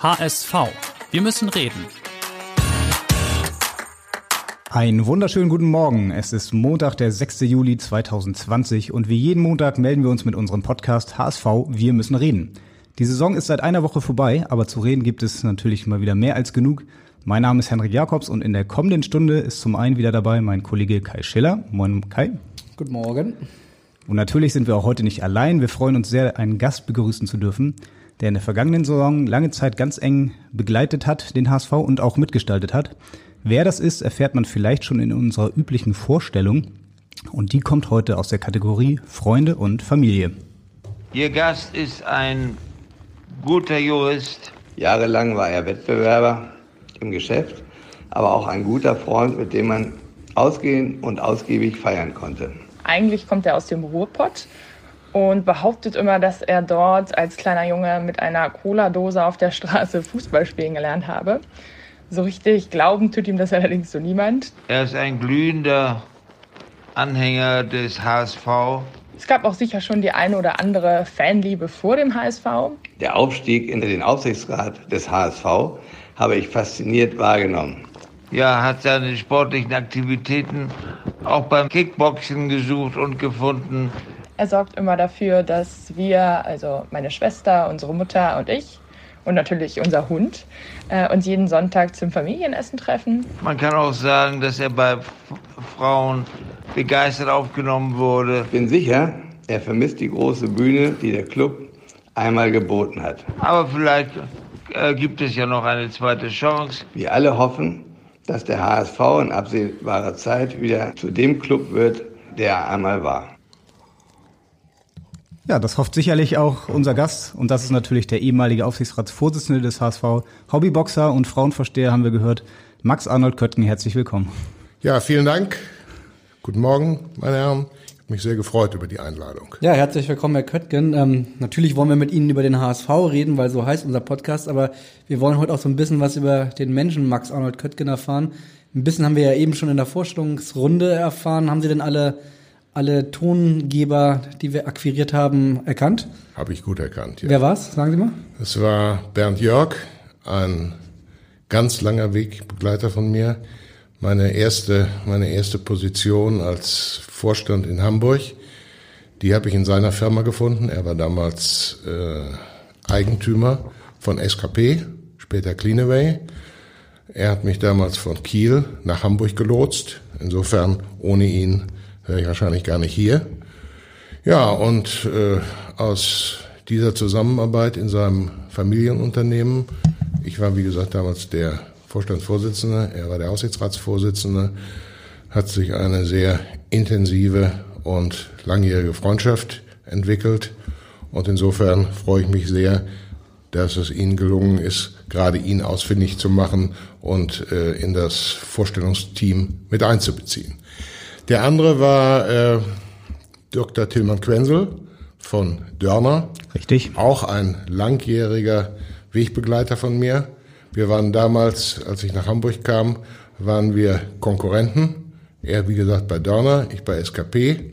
HSV. Wir müssen reden. Einen wunderschönen guten Morgen. Es ist Montag, der 6. Juli 2020 und wie jeden Montag melden wir uns mit unserem Podcast HSV Wir müssen reden. Die Saison ist seit einer Woche vorbei, aber zu reden gibt es natürlich mal wieder mehr als genug. Mein Name ist Henrik Jakobs und in der kommenden Stunde ist zum einen wieder dabei mein Kollege Kai Schiller. Moin Kai. Guten Morgen. Und natürlich sind wir auch heute nicht allein. Wir freuen uns sehr, einen Gast begrüßen zu dürfen der in der vergangenen Saison lange Zeit ganz eng begleitet hat, den HSV und auch mitgestaltet hat. Wer das ist, erfährt man vielleicht schon in unserer üblichen Vorstellung. Und die kommt heute aus der Kategorie Freunde und Familie. Ihr Gast ist ein guter Jurist. Jahrelang war er Wettbewerber im Geschäft, aber auch ein guter Freund, mit dem man ausgehen und ausgiebig feiern konnte. Eigentlich kommt er aus dem Ruhrpott und behauptet immer, dass er dort als kleiner Junge mit einer Cola-Dose auf der Straße Fußball spielen gelernt habe. So richtig glauben tut ihm das allerdings so niemand. Er ist ein glühender Anhänger des HSV. Es gab auch sicher schon die eine oder andere Fanliebe vor dem HSV. Der Aufstieg in den Aufsichtsrat des HSV habe ich fasziniert wahrgenommen. Ja, hat seine sportlichen Aktivitäten auch beim Kickboxen gesucht und gefunden. Er sorgt immer dafür, dass wir, also meine Schwester, unsere Mutter und ich und natürlich unser Hund, äh, uns jeden Sonntag zum Familienessen treffen. Man kann auch sagen, dass er bei Frauen begeistert aufgenommen wurde. Ich bin sicher, er vermisst die große Bühne, die der Club einmal geboten hat. Aber vielleicht äh, gibt es ja noch eine zweite Chance. Wir alle hoffen, dass der HSV in absehbarer Zeit wieder zu dem Club wird, der er einmal war. Ja, das hofft sicherlich auch unser Gast. Und das ist natürlich der ehemalige Aufsichtsratsvorsitzende des HSV, Hobbyboxer und Frauenversteher, haben wir gehört. Max Arnold Köttgen, herzlich willkommen. Ja, vielen Dank. Guten Morgen, meine Herren. Ich habe mich sehr gefreut über die Einladung. Ja, herzlich willkommen, Herr Köttgen. Ähm, natürlich wollen wir mit Ihnen über den HSV reden, weil so heißt unser Podcast, aber wir wollen heute auch so ein bisschen was über den Menschen Max Arnold Köttgen erfahren. Ein bisschen haben wir ja eben schon in der Vorstellungsrunde erfahren. Haben Sie denn alle alle Tongeber, die wir akquiriert haben, erkannt? Habe ich gut erkannt, ja. Wer war's? Sagen Sie mal. Es war Bernd Jörg, ein ganz langer Wegbegleiter von mir. Meine erste, meine erste Position als Vorstand in Hamburg, die habe ich in seiner Firma gefunden. Er war damals äh, Eigentümer von SKP, später Cleanaway. Er hat mich damals von Kiel nach Hamburg gelotst. Insofern ohne ihn wäre ich wahrscheinlich gar nicht hier. Ja, und äh, aus dieser Zusammenarbeit in seinem Familienunternehmen, ich war wie gesagt damals der Vorstandsvorsitzende, er war der Aussichtsratsvorsitzende, hat sich eine sehr intensive und langjährige Freundschaft entwickelt. Und insofern freue ich mich sehr, dass es Ihnen gelungen ist, gerade ihn ausfindig zu machen und äh, in das Vorstellungsteam mit einzubeziehen. Der andere war äh, Dr. Tilman Quenzel von Dörner. Richtig. Auch ein langjähriger Wegbegleiter von mir. Wir waren damals, als ich nach Hamburg kam, waren wir Konkurrenten. Er, wie gesagt, bei Dörner, ich bei SKP.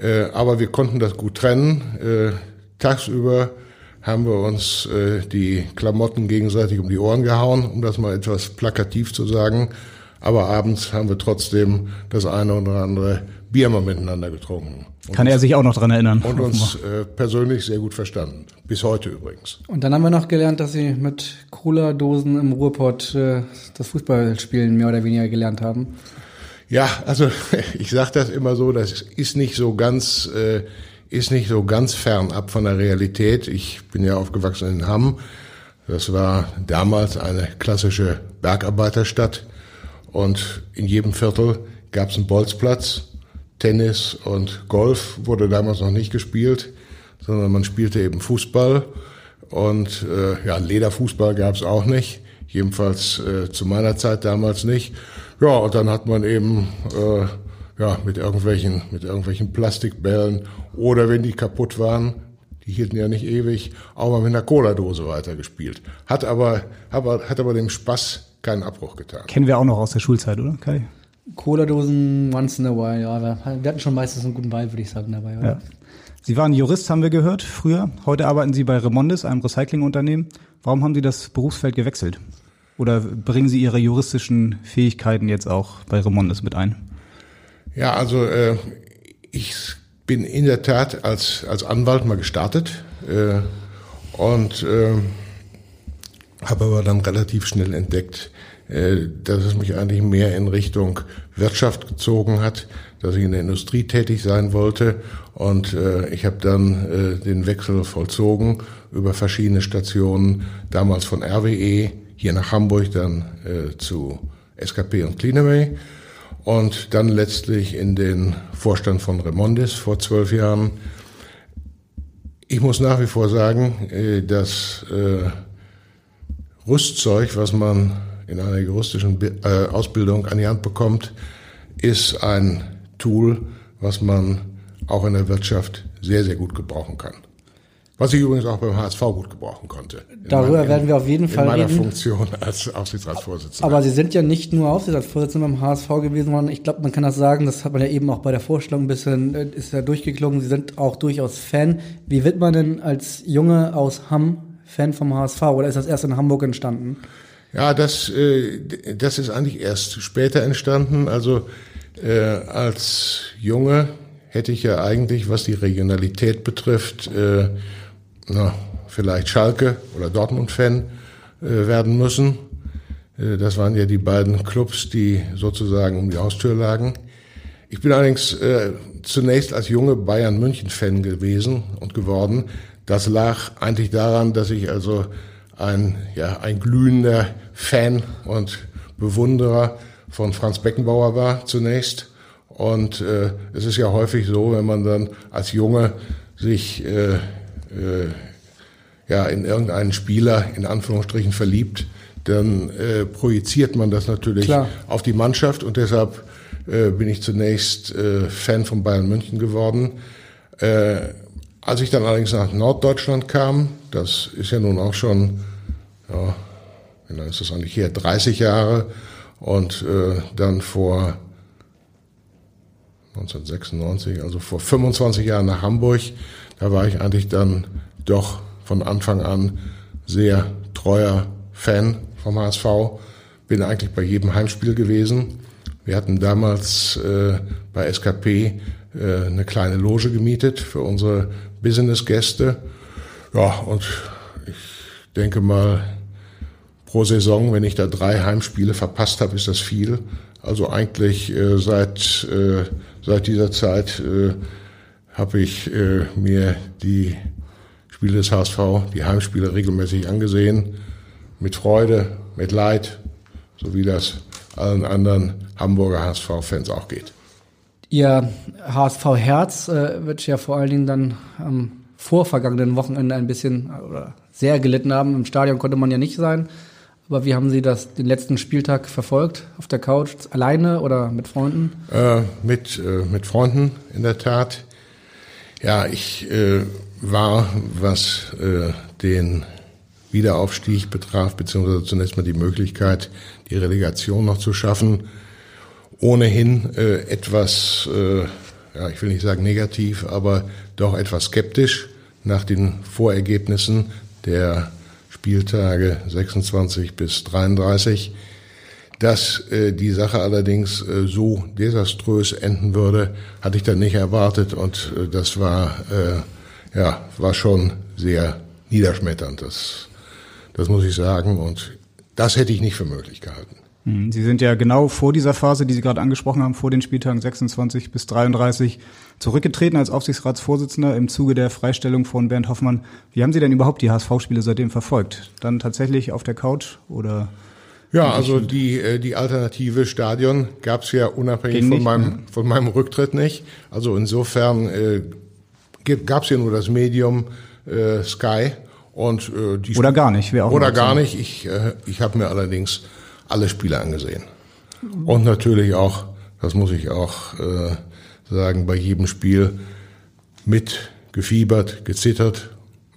Äh, aber wir konnten das gut trennen. Äh, tagsüber haben wir uns äh, die Klamotten gegenseitig um die Ohren gehauen, um das mal etwas plakativ zu sagen. Aber abends haben wir trotzdem das eine oder andere Bier mal miteinander getrunken. Und Kann er sich auch noch dran erinnern? Und uns äh, persönlich sehr gut verstanden. Bis heute übrigens. Und dann haben wir noch gelernt, dass Sie mit Cola-Dosen im Ruhrpott äh, das Fußballspielen mehr oder weniger gelernt haben. Ja, also ich sage das immer so, das ist nicht so ganz, äh, ist nicht so ganz fernab von der Realität. Ich bin ja aufgewachsen in Hamm. Das war damals eine klassische Bergarbeiterstadt. Und in jedem Viertel gab es einen Bolzplatz. Tennis und Golf wurde damals noch nicht gespielt, sondern man spielte eben Fußball. Und äh, ja, Lederfußball gab es auch nicht. Jedenfalls äh, zu meiner Zeit damals nicht. Ja, und dann hat man eben äh, ja, mit irgendwelchen, mit irgendwelchen Plastikbällen oder wenn die kaputt waren, die hielten ja nicht ewig, auch mal mit einer Cola-Dose weitergespielt. Hat aber, aber, hat aber dem Spaß keinen Abbruch getan. Kennen wir auch noch aus der Schulzeit, oder Kai? Cola-Dosen once in a while, ja. Wir hatten schon meistens einen guten Ball, würde ich sagen, dabei. Oder? Ja. Sie waren Jurist, haben wir gehört, früher. Heute arbeiten Sie bei Remondes, einem Recyclingunternehmen. Warum haben Sie das Berufsfeld gewechselt? Oder bringen Sie Ihre juristischen Fähigkeiten jetzt auch bei Remondes mit ein? Ja, also äh, ich bin in der Tat als, als Anwalt mal gestartet äh, und äh, habe aber dann relativ schnell entdeckt, äh, dass es mich eigentlich mehr in Richtung Wirtschaft gezogen hat, dass ich in der Industrie tätig sein wollte und äh, ich habe dann äh, den Wechsel vollzogen über verschiedene Stationen, damals von RWE hier nach Hamburg, dann zu SKP und Cleanaway und dann letztlich in den Vorstand von Remondis vor zwölf Jahren. Ich muss nach wie vor sagen, äh, das äh, Rüstzeug, was man in einer juristischen äh, Ausbildung an die Hand bekommt, ist ein Tool, was man auch in der Wirtschaft sehr, sehr gut gebrauchen kann. Was ich übrigens auch beim HSV gut gebrauchen konnte. Darüber meinem, werden wir auf jeden Fall reden. In meiner Funktion als Aufsichtsratsvorsitzender. Aber Sie sind ja nicht nur Aufsichtsratsvorsitzender beim HSV gewesen, sondern ich glaube, man kann das sagen, das hat man ja eben auch bei der Vorstellung ein bisschen, äh, ist ja durchgeklungen, Sie sind auch durchaus Fan. Wie wird man denn als Junge aus Hamm Fan vom HSV oder ist das erst in Hamburg entstanden? Ja, das, äh, das ist eigentlich erst später entstanden. Also äh, als Junge hätte ich ja eigentlich, was die Regionalität betrifft, äh, na, vielleicht Schalke oder Dortmund-Fan äh, werden müssen. Äh, das waren ja die beiden Clubs, die sozusagen um die Haustür lagen. Ich bin allerdings äh, zunächst als junge Bayern München-Fan gewesen und geworden. Das lag eigentlich daran, dass ich also ein, ja, ein glühender Fan und Bewunderer von Franz Beckenbauer war zunächst. Und äh, es ist ja häufig so, wenn man dann als Junge sich äh, äh, ja, in irgendeinen Spieler in Anführungsstrichen verliebt, dann äh, projiziert man das natürlich Klar. auf die Mannschaft und deshalb äh, bin ich zunächst äh, Fan von Bayern München geworden. Äh, als ich dann allerdings nach Norddeutschland kam, das ist ja nun auch schon, ja, wie lange ist das eigentlich her, 30 Jahre und äh, dann vor 1996, also vor 25 Jahren nach Hamburg, da war ich eigentlich dann doch von Anfang an sehr treuer Fan vom HSV. Bin eigentlich bei jedem Heimspiel gewesen. Wir hatten damals äh, bei SKP äh, eine kleine Loge gemietet für unsere Business-Gäste. Ja, und ich denke mal, pro Saison, wenn ich da drei Heimspiele verpasst habe, ist das viel. Also eigentlich äh, seit, äh, seit dieser Zeit äh, habe ich äh, mir die Spiele des HSV, die Heimspiele regelmäßig angesehen. Mit Freude, mit Leid, so wie das allen anderen Hamburger HSV-Fans auch geht. Ihr HSV-Herz äh, wird ja vor allen Dingen dann am vorvergangenen Wochenende ein bisschen oder sehr gelitten haben. Im Stadion konnte man ja nicht sein. Aber wie haben Sie das den letzten Spieltag verfolgt? Auf der Couch alleine oder mit Freunden? Äh, mit, äh, mit Freunden in der Tat. Ja, ich äh, war, was äh, den Wiederaufstieg betraf, beziehungsweise zunächst mal die Möglichkeit, die Relegation noch zu schaffen, ohnehin äh, etwas, äh, ja, ich will nicht sagen negativ, aber doch etwas skeptisch nach den Vorergebnissen der Spieltage 26 bis 33. Dass äh, die Sache allerdings äh, so desaströs enden würde, hatte ich dann nicht erwartet und äh, das war, äh, ja, war schon sehr niederschmetternd. Das, das muss ich sagen und das hätte ich nicht für möglich gehalten. Hm, Sie sind ja genau vor dieser Phase, die Sie gerade angesprochen haben, vor den Spieltagen 26 bis 33 zurückgetreten als Aufsichtsratsvorsitzender im Zuge der Freistellung von Bernd Hoffmann. Wie haben Sie denn überhaupt die HSV-Spiele seitdem verfolgt? Dann tatsächlich auf der Couch oder? Ja, also die, äh, die alternative Stadion gab es ja unabhängig von, meinem, ne? von meinem Rücktritt nicht. Also insofern äh, gab es ja nur das Medium äh, Sky Und äh, die Oder gar nicht, wäre auch Oder gar nicht. Ich, äh, ich habe mir allerdings alle Spiele angesehen. Und natürlich auch, das muss ich auch äh, sagen, bei jedem Spiel mit gefiebert, gezittert,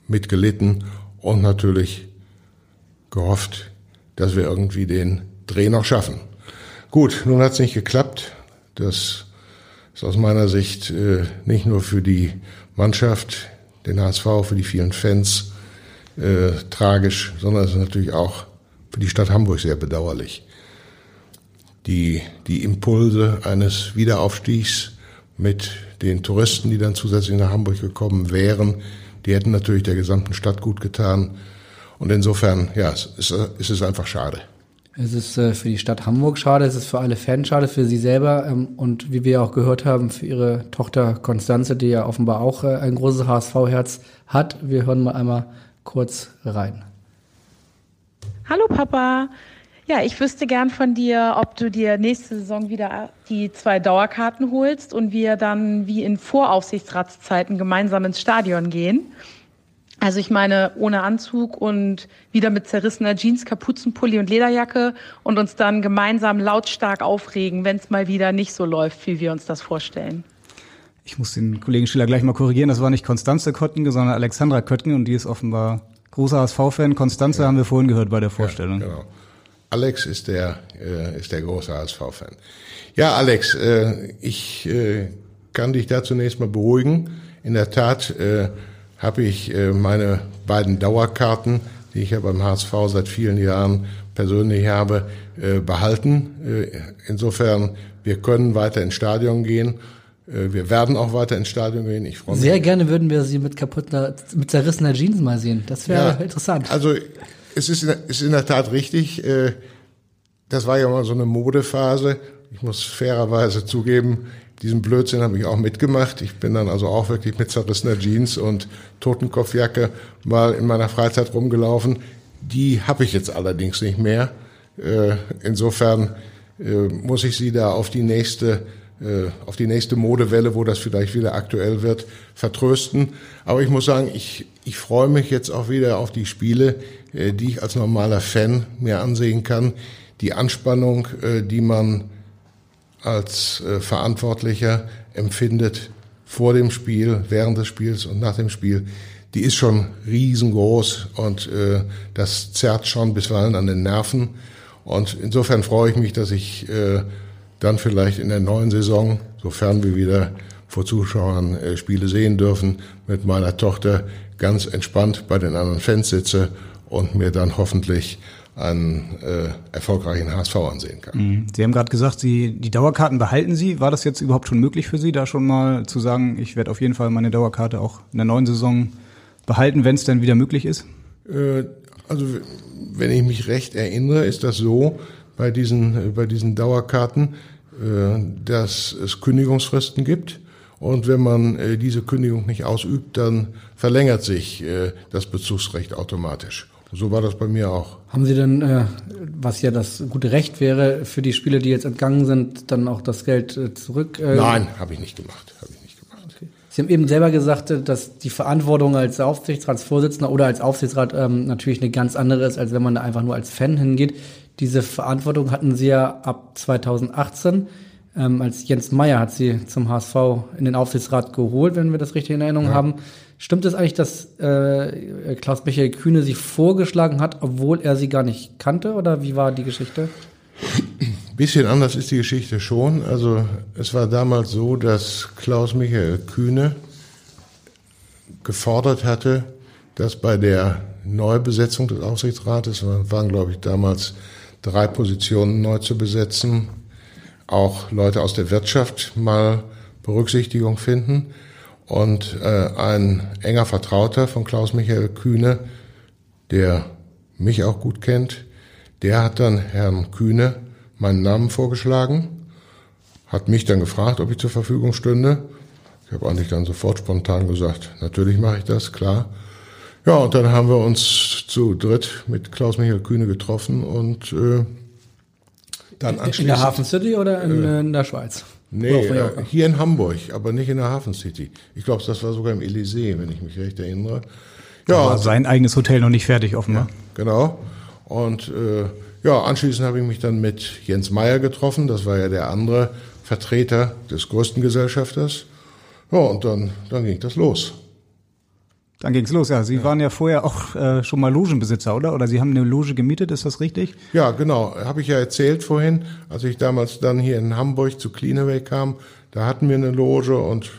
mit gelitten und natürlich gehofft, dass wir irgendwie den Dreh noch schaffen. Gut, nun hat es nicht geklappt. Das ist aus meiner Sicht äh, nicht nur für die Mannschaft, den HSV, für die vielen Fans äh, tragisch, sondern es ist natürlich auch für die Stadt Hamburg sehr bedauerlich. Die, die Impulse eines Wiederaufstiegs mit den Touristen, die dann zusätzlich nach Hamburg gekommen wären, die hätten natürlich der gesamten Stadt gut getan. Und insofern, ja, es ist, es ist einfach schade. Es ist äh, für die Stadt Hamburg schade, es ist für alle Fans schade, für sie selber ähm, und wie wir auch gehört haben, für ihre Tochter Konstanze, die ja offenbar auch äh, ein großes HSV-Herz hat. Wir hören mal einmal kurz rein. Hallo Papa. Ja, ich wüsste gern von dir, ob du dir nächste Saison wieder die zwei Dauerkarten holst und wir dann wie in Voraufsichtsratszeiten gemeinsam ins Stadion gehen. Also ich meine, ohne Anzug und wieder mit zerrissener Jeans, Kapuzenpulli und Lederjacke und uns dann gemeinsam lautstark aufregen, wenn es mal wieder nicht so läuft, wie wir uns das vorstellen. Ich muss den Kollegen Schiller gleich mal korrigieren. Das war nicht Konstanze Köttgen, sondern Alexandra Köttgen und die ist offenbar großer HSV-Fan. Konstanze haben wir vorhin gehört bei der Vorstellung. Ja, genau. Alex ist der, äh, ist der große HSV-Fan. Ja, Alex, äh, ich äh, kann dich da zunächst mal beruhigen. In der Tat äh, habe ich äh, meine beiden Dauerkarten, die ich ja beim HSV seit vielen Jahren persönlich habe, äh, behalten. Äh, insofern, wir können weiter ins Stadion gehen. Äh, wir werden auch weiter ins Stadion gehen. Ich freue mich. Sehr gerne würden wir sie mit kaputter, mit zerrissener Jeans mal sehen. Das wäre interessant. Also es ist ist in der Tat richtig. Äh, das war ja mal so eine Modephase. Ich muss fairerweise zugeben, diesen Blödsinn habe ich auch mitgemacht. Ich bin dann also auch wirklich mit zerrissener Jeans und Totenkopfjacke mal in meiner Freizeit rumgelaufen. Die habe ich jetzt allerdings nicht mehr. Äh, insofern muss ich Sie da auf die nächste auf die nächste Modewelle, wo das vielleicht wieder aktuell wird, vertrösten. Aber ich muss sagen, ich, ich freue mich jetzt auch wieder auf die Spiele, äh, die ich als normaler Fan mir ansehen kann. Die Anspannung, äh, die man als äh, Verantwortlicher empfindet vor dem Spiel, während des Spiels und nach dem Spiel, die ist schon riesengroß und äh, das zerrt schon bisweilen an den Nerven. Und insofern freue ich mich, dass ich äh, dann vielleicht in der neuen Saison, sofern wir wieder vor Zuschauern äh, Spiele sehen dürfen, mit meiner Tochter ganz entspannt bei den anderen Fans sitze und mir dann hoffentlich einen äh, erfolgreichen HSV ansehen kann. Mhm. Sie haben gerade gesagt, Sie die Dauerkarten behalten Sie. War das jetzt überhaupt schon möglich für Sie, da schon mal zu sagen, ich werde auf jeden Fall meine Dauerkarte auch in der neuen Saison behalten, wenn es denn wieder möglich ist? Äh, also wenn ich mich recht erinnere, ist das so bei diesen, bei diesen Dauerkarten, äh, dass es Kündigungsfristen gibt. Und wenn man äh, diese Kündigung nicht ausübt, dann verlängert sich äh, das Bezugsrecht automatisch. So war das bei mir auch. Haben Sie denn, äh, was ja das gute Recht wäre, für die Spieler, die jetzt entgangen sind, dann auch das Geld äh, zurück? Äh, Nein, habe ich nicht gemacht. Hab ich nicht gemacht. Sie haben eben selber gesagt, dass die Verantwortung als Aufsichtsratsvorsitzender oder als Aufsichtsrat ähm, natürlich eine ganz andere ist, als wenn man da einfach nur als Fan hingeht. Diese Verantwortung hatten Sie ja ab 2018. Ähm, als Jens Meyer hat Sie zum HSV in den Aufsichtsrat geholt, wenn wir das richtig in Erinnerung haben. Stimmt es eigentlich, dass äh, Klaus-Michael Kühne Sie vorgeschlagen hat, obwohl er Sie gar nicht kannte? Oder wie war die Geschichte? Bisschen anders ist die Geschichte schon. Also es war damals so, dass Klaus-Michael Kühne gefordert hatte, dass bei der Neubesetzung des Aufsichtsrates, es waren glaube ich damals drei Positionen neu zu besetzen, auch Leute aus der Wirtschaft mal Berücksichtigung finden. Und äh, ein enger Vertrauter von Klaus-Michael Kühne, der mich auch gut kennt, der hat dann Herrn Kühne meinen Namen vorgeschlagen, hat mich dann gefragt, ob ich zur Verfügung stünde. Ich habe eigentlich dann sofort spontan gesagt, natürlich mache ich das, klar. Ja, und dann haben wir uns zu dritt mit Klaus-Michael Kühne getroffen und äh, dann In anschließend... der Hafen City oder in, äh, in der Schweiz? Nee, äh, hier in Hamburg, aber nicht in der Hafen City. Ich glaube, das war sogar im Elysée, wenn ich mich recht erinnere. Ja, war sein eigenes Hotel noch nicht fertig offenbar. Ja, genau. Und äh, ja, anschließend habe ich mich dann mit Jens Meyer getroffen. Das war ja der andere Vertreter des größten Gesellschafters. Ja, und dann, dann ging das los. Dann ging's los, ja. Sie ja. waren ja vorher auch äh, schon mal Logenbesitzer, oder? Oder Sie haben eine Loge gemietet, ist das richtig? Ja, genau. Habe ich ja erzählt vorhin, als ich damals dann hier in Hamburg zu Cleanaway kam, da hatten wir eine Loge und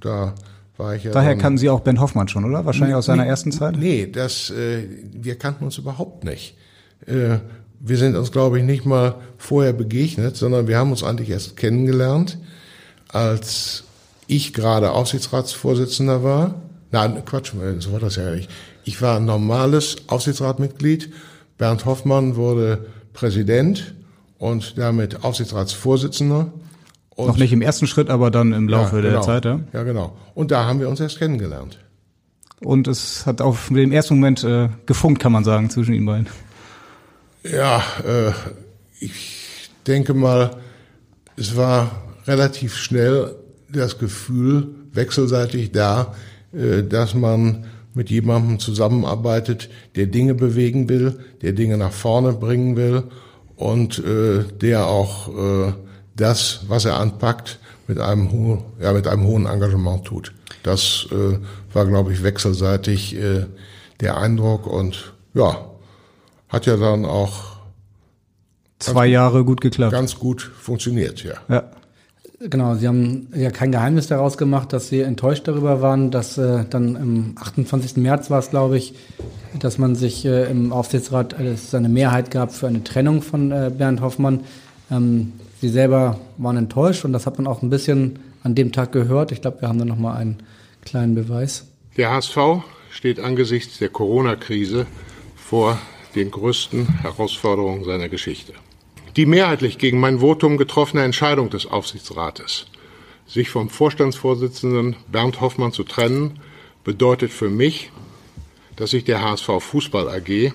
da war ich ja. Daher kannten Sie auch Ben Hoffmann schon, oder? Wahrscheinlich aus seiner ersten Zeit? Nee, das, äh, wir kannten uns überhaupt nicht. Äh, wir sind uns, glaube ich, nicht mal vorher begegnet, sondern wir haben uns eigentlich erst kennengelernt, als ich gerade Aufsichtsratsvorsitzender war. Nein, Quatsch, so war das ja nicht. Ich war ein normales Aufsichtsratmitglied. Bernd Hoffmann wurde Präsident und damit Aufsichtsratsvorsitzender. Und Noch nicht im ersten Schritt, aber dann im Laufe ja, genau. der Zeit, ja? Ja, genau. Und da haben wir uns erst kennengelernt. Und es hat auf dem ersten Moment äh, gefunkt, kann man sagen, zwischen Ihnen beiden. Ja, äh, ich denke mal, es war relativ schnell das Gefühl wechselseitig da, dass man mit jemandem zusammenarbeitet, der Dinge bewegen will, der Dinge nach vorne bringen will und äh, der auch äh, das, was er anpackt, mit einem, ho ja, mit einem hohen Engagement tut. Das äh, war, glaube ich, wechselseitig äh, der Eindruck und ja, hat ja dann auch zwei Jahre gut geklappt. Ganz gut funktioniert, ja. Ja. Genau, Sie haben ja kein Geheimnis daraus gemacht, dass Sie enttäuscht darüber waren, dass äh, dann am 28. März war es, glaube ich, dass man sich äh, im Aufsichtsrat äh, es eine Mehrheit gab für eine Trennung von äh, Bernd Hoffmann. Ähm, Sie selber waren enttäuscht und das hat man auch ein bisschen an dem Tag gehört. Ich glaube, wir haben da nochmal einen kleinen Beweis. Der HSV steht angesichts der Corona-Krise vor den größten Herausforderungen seiner Geschichte. Die mehrheitlich gegen mein Votum getroffene Entscheidung des Aufsichtsrates, sich vom Vorstandsvorsitzenden Bernd Hoffmann zu trennen, bedeutet für mich, dass sich der HSV Fußball AG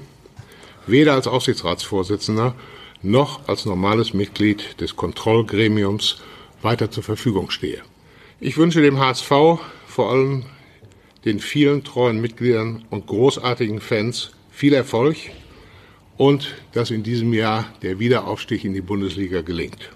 weder als Aufsichtsratsvorsitzender noch als normales Mitglied des Kontrollgremiums weiter zur Verfügung stehe. Ich wünsche dem HSV vor allem den vielen treuen Mitgliedern und großartigen Fans viel Erfolg und dass in diesem Jahr der Wiederaufstieg in die Bundesliga gelingt.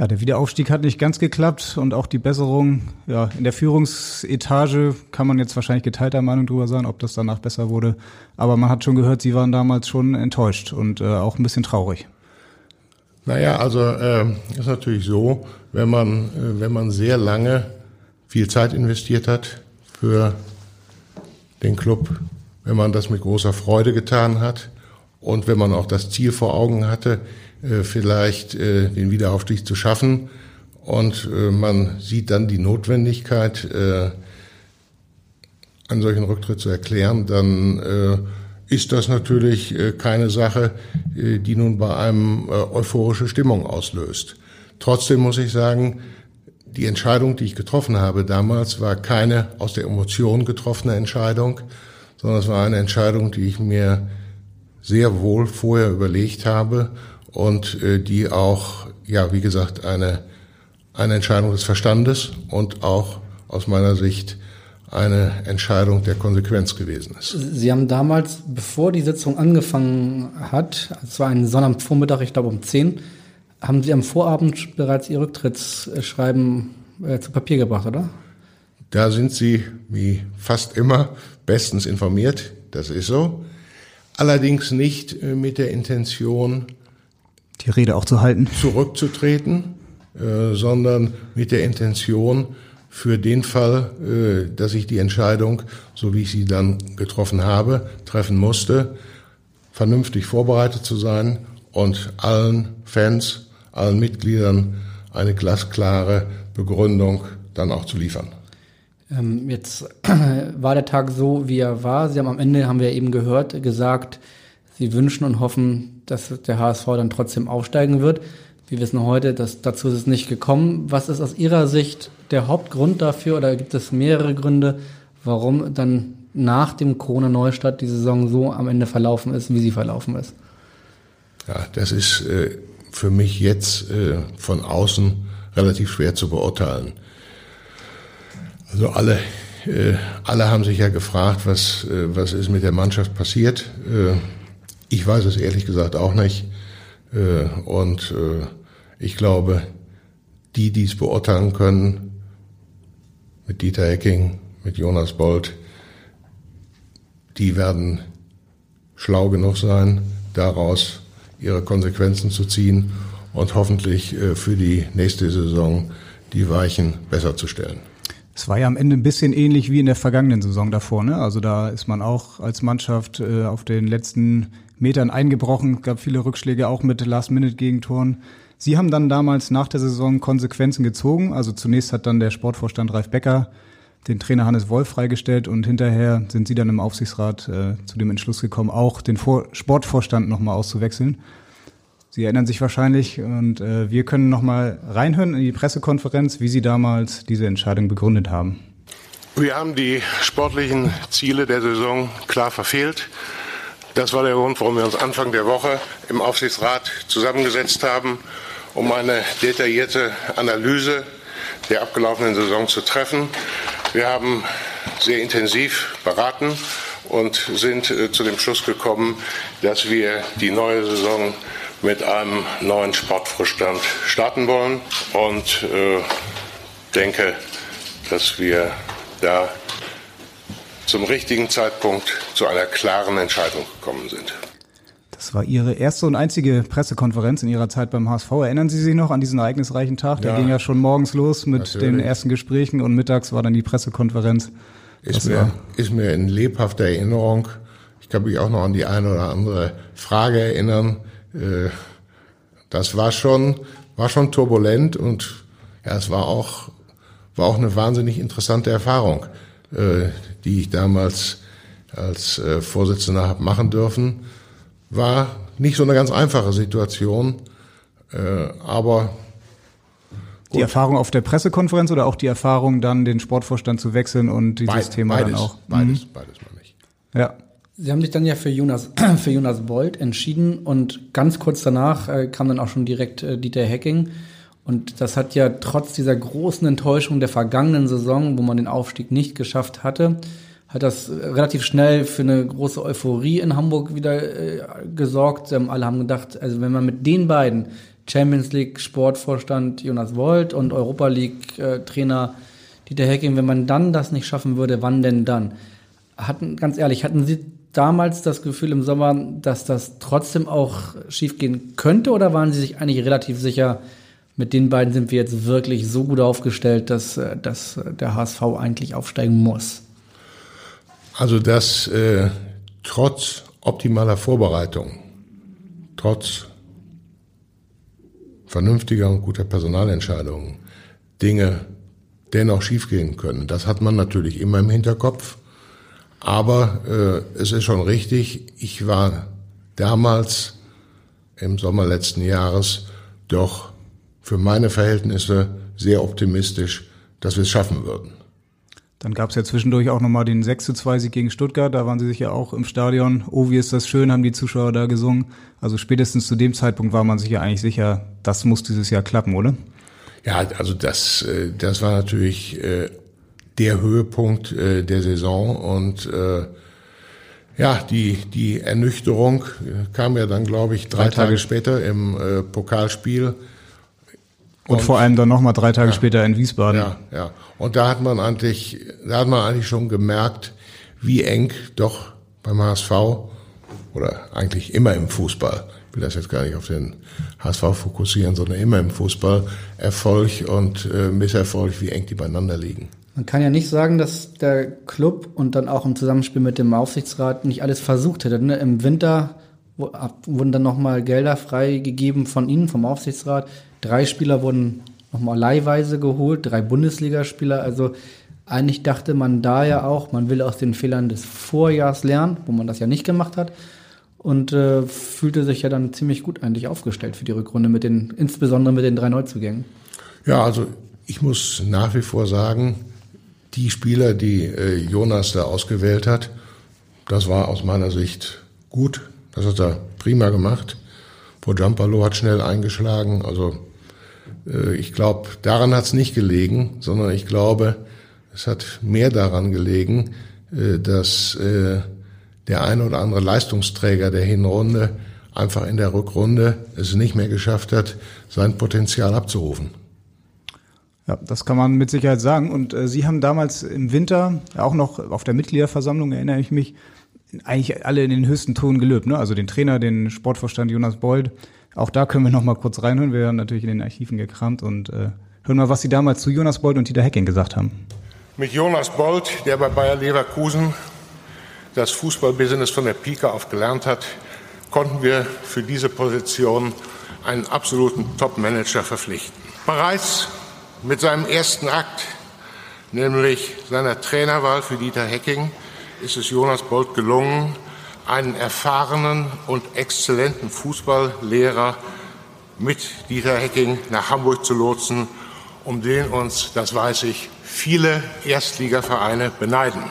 Ja, der Wiederaufstieg hat nicht ganz geklappt und auch die Besserung ja, in der Führungsetage kann man jetzt wahrscheinlich geteilter Meinung drüber sein, ob das danach besser wurde. Aber man hat schon gehört, Sie waren damals schon enttäuscht und äh, auch ein bisschen traurig. Naja, also äh, ist natürlich so, wenn man, äh, wenn man sehr lange viel Zeit investiert hat für den Club, wenn man das mit großer Freude getan hat, und wenn man auch das Ziel vor Augen hatte, äh, vielleicht äh, den Wiederaufstieg zu schaffen und äh, man sieht dann die Notwendigkeit, einen solchen Rücktritt zu erklären, dann ist das natürlich keine Sache, die nun bei einem euphorische Stimmung auslöst. Trotzdem muss ich sagen, die Entscheidung, die ich getroffen habe damals, war keine aus der Emotion getroffene Entscheidung, sondern es war eine Entscheidung, die ich mir sehr wohl vorher überlegt habe und äh, die auch, ja, wie gesagt, eine, eine Entscheidung des Verstandes und auch aus meiner Sicht eine Entscheidung der Konsequenz gewesen ist. Sie haben damals, bevor die Sitzung angefangen hat, es war ein Sonnabendvormittag, ich glaube um 10, haben Sie am Vorabend bereits Ihr Rücktrittsschreiben äh, zu Papier gebracht, oder? Da sind Sie, wie fast immer, bestens informiert. Das ist so. Allerdings nicht äh, mit der Intention, die Rede auch zu halten, zurückzutreten, äh, sondern mit der Intention, für den Fall, äh, dass ich die Entscheidung, so wie ich sie dann getroffen habe, treffen musste, vernünftig vorbereitet zu sein und allen Fans, allen Mitgliedern eine glasklare Begründung dann auch zu liefern. Ähm, jetzt war der Tag so, wie er war. Sie haben am Ende, haben wir eben gehört, gesagt, Sie wünschen und hoffen, dass der HSV dann trotzdem aufsteigen wird. Wir wissen heute, dass dazu ist es nicht gekommen. Was ist aus Ihrer Sicht der Hauptgrund dafür oder gibt es mehrere Gründe, warum dann nach dem Corona-Neustart die Saison so am Ende verlaufen ist, wie sie verlaufen ist? Ja, das ist äh, für mich jetzt äh, von außen relativ schwer zu beurteilen. Also alle Äh, alle haben sich ja gefragt, was, äh, was ist mit der Mannschaft passiert. Äh, ich weiß es ehrlich gesagt auch nicht. Äh, und äh, ich glaube, die, die es beurteilen können, mit Dieter Hecking, mit Jonas Bold, die werden schlau genug sein, daraus ihre Konsequenzen zu ziehen und hoffentlich äh, für die nächste Saison die Weichen besser zu stellen. Es war ja am Ende ein bisschen ähnlich wie in der vergangenen Saison davor. Ne? Also da ist man auch als Mannschaft äh, auf den letzten Metern eingebrochen, gab viele Rückschläge auch mit Last-Minute-Gegentoren. Sie haben dann damals nach der Saison Konsequenzen gezogen. Also zunächst hat dann der Sportvorstand Ralf Becker den Trainer Hannes Wolf freigestellt und hinterher sind Sie dann im Aufsichtsrat äh, zu dem Entschluss gekommen, auch den Vor Sportvorstand nochmal auszuwechseln. Sie erinnern sich wahrscheinlich und äh, wir können noch mal reinhören in die Pressekonferenz, wie Sie damals diese Entscheidung begründet haben. Wir haben die sportlichen Ziele der Saison klar verfehlt. Das war der Grund, warum wir uns Anfang der Woche im Aufsichtsrat zusammengesetzt haben, um eine detaillierte Analyse der abgelaufenen Saison zu treffen. Wir haben sehr intensiv beraten und sind äh, zu dem Schluss gekommen, dass wir die neue Saison mit einem neuen Sportvorstand starten wollen und äh, denke, dass wir da zum richtigen Zeitpunkt zu einer klaren Entscheidung gekommen sind. Das war Ihre erste und einzige Pressekonferenz in Ihrer Zeit beim HSV. Erinnern Sie sich noch an diesen ereignisreichen Tag? Der ja, ging ja schon morgens los mit natürlich. den ersten Gesprächen und mittags war dann die Pressekonferenz. Ist mir, ist mir in lebhafter Erinnerung. Ich kann mich auch noch an die eine oder andere Frage erinnern, äh, das war schon, war schon turbulent und ja, es war auch, war auch eine wahnsinnig interessante Erfahrung, äh, die ich damals als äh, Vorsitzender habe machen dürfen. War nicht so eine ganz einfache Situation, aber Gut. Die Erfahrung auf der Pressekonferenz oder auch die Erfahrung, dann den Sportvorstand zu wechseln und dieses Beid, Thema beides, dann auch? Beides, mhm. beides meine ich. Ja. Sie haben sich dann ja für Jonas, für Jonas Bold entschieden und ganz kurz danach äh, kam dann auch schon direkt äh, Dieter Hecking. Und das hat ja trotz dieser großen Enttäuschung der vergangenen Saison, wo man den Aufstieg nicht geschafft hatte, hat das äh, relativ schnell für eine große Euphorie in Hamburg wieder äh, gesorgt. Ähm, alle haben gedacht, also wenn man mit den beiden Champions League Sportvorstand Jonas Wold und Europa League äh, Trainer Dieter Hecking, wenn man dann das nicht schaffen würde, wann denn dann? Hatten, ganz ehrlich, hatten Sie damals das Gefühl im Sommer, dass das trotzdem auch schiefgehen könnte oder waren Sie sich eigentlich relativ sicher, mit den beiden sind wir jetzt wirklich so gut aufgestellt, dass, äh, dass der HSV eigentlich aufsteigen muss? Also, dass äh, trotz optimaler Vorbereitung, trotz vernünftiger und guter Personalentscheidungen Dinge dennoch schiefgehen können, das hat man natürlich immer im Hinterkopf. Aber äh, es ist schon richtig, ich war damals im Sommer letzten Jahres doch für meine Verhältnisse sehr optimistisch, dass wir es schaffen würden. Dann gab es ja zwischendurch auch nochmal den 6 zu 2 Sieg gegen Stuttgart. Da waren sie sich ja auch im Stadion. Oh, wie ist das schön, haben die Zuschauer da gesungen. Also spätestens zu dem Zeitpunkt war man sich ja eigentlich sicher, das muss dieses Jahr klappen, oder? Ja, also das, äh, das war natürlich äh, der Höhepunkt äh, der Saison und äh, ja, die, die Ernüchterung kam ja dann, glaube ich, drei, drei Tage. Tage. später im äh, Pokalspiel. Und, und, vor allem dann nochmal drei Tage ja, später in Wiesbaden. Ja, ja. Und da hat man eigentlich, da hat man eigentlich schon gemerkt, wie eng doch beim HSV oder eigentlich immer im Fußball, ich will das jetzt gar nicht auf den HSV fokussieren, sondern immer im Fußball, Erfolg und äh, Misserfolg, wie eng die beieinander liegen. Man kann ja nicht sagen, dass der Club und dann auch im Zusammenspiel mit dem Aufsichtsrat nicht alles versucht hätte. Ne? Im Winter wurden dann nochmal Gelder freigegeben von Ihnen, vom Aufsichtsrat. Drei Spieler wurden nochmal leihweise geholt, drei Bundesligaspieler. Also eigentlich dachte man da ja auch, man will aus den Fehlern des Vorjahrs lernen, wo man das ja nicht gemacht hat. Und äh, fühlte sich ja dann ziemlich gut eigentlich aufgestellt für die Rückrunde, mit den, insbesondere mit den drei Neuzugängen. Ja, also ich muss nach wie vor sagen, die Spieler, die äh, Jonas da ausgewählt hat, das war aus meiner Sicht gut. Das hat er prima gemacht. Pojampalo hat schnell eingeschlagen. Also äh, ich glaube, daran hat es nicht gelegen, sondern ich glaube, Es hat mehr daran gelegen, äh, dass äh, der ein oder andere Leistungsträger der Hinrunde einfach in der Rückrunde es nicht mehr geschafft hat, sein Potenzial abzurufen. Ja, das kann man mit Sicherheit sagen. Und äh, Sie haben damals im Winter, auch noch auf der Mitgliederversammlung, erinnere ich mich, eigentlich alle in den höchsten Ton gelöbt. Ne? Also den Trainer, den Sportvorstand Jonas Bold. Auch da können wir noch mal kurz reinhören. Wir haben natürlich in den Archiven gekramt und äh, hören mal, was Sie damals zu Jonas Bold und Dieter Hecking gesagt haben. Mit Jonas Bold, der bei Bayer Leverkusen das Fußballbusiness von der Pike auf gelernt hat, konnten wir für diese Position einen absoluten Top-Manager verpflichten. Bereits mit seinem ersten Akt, nämlich seiner Trainerwahl für Dieter Hecking, ist es Jonas Bolt gelungen, einen erfahrenen und exzellenten Fußballlehrer mit Dieter Hecking nach Hamburg zu lotsen, um den uns, das weiß ich, viele Erstligavereine beneiden.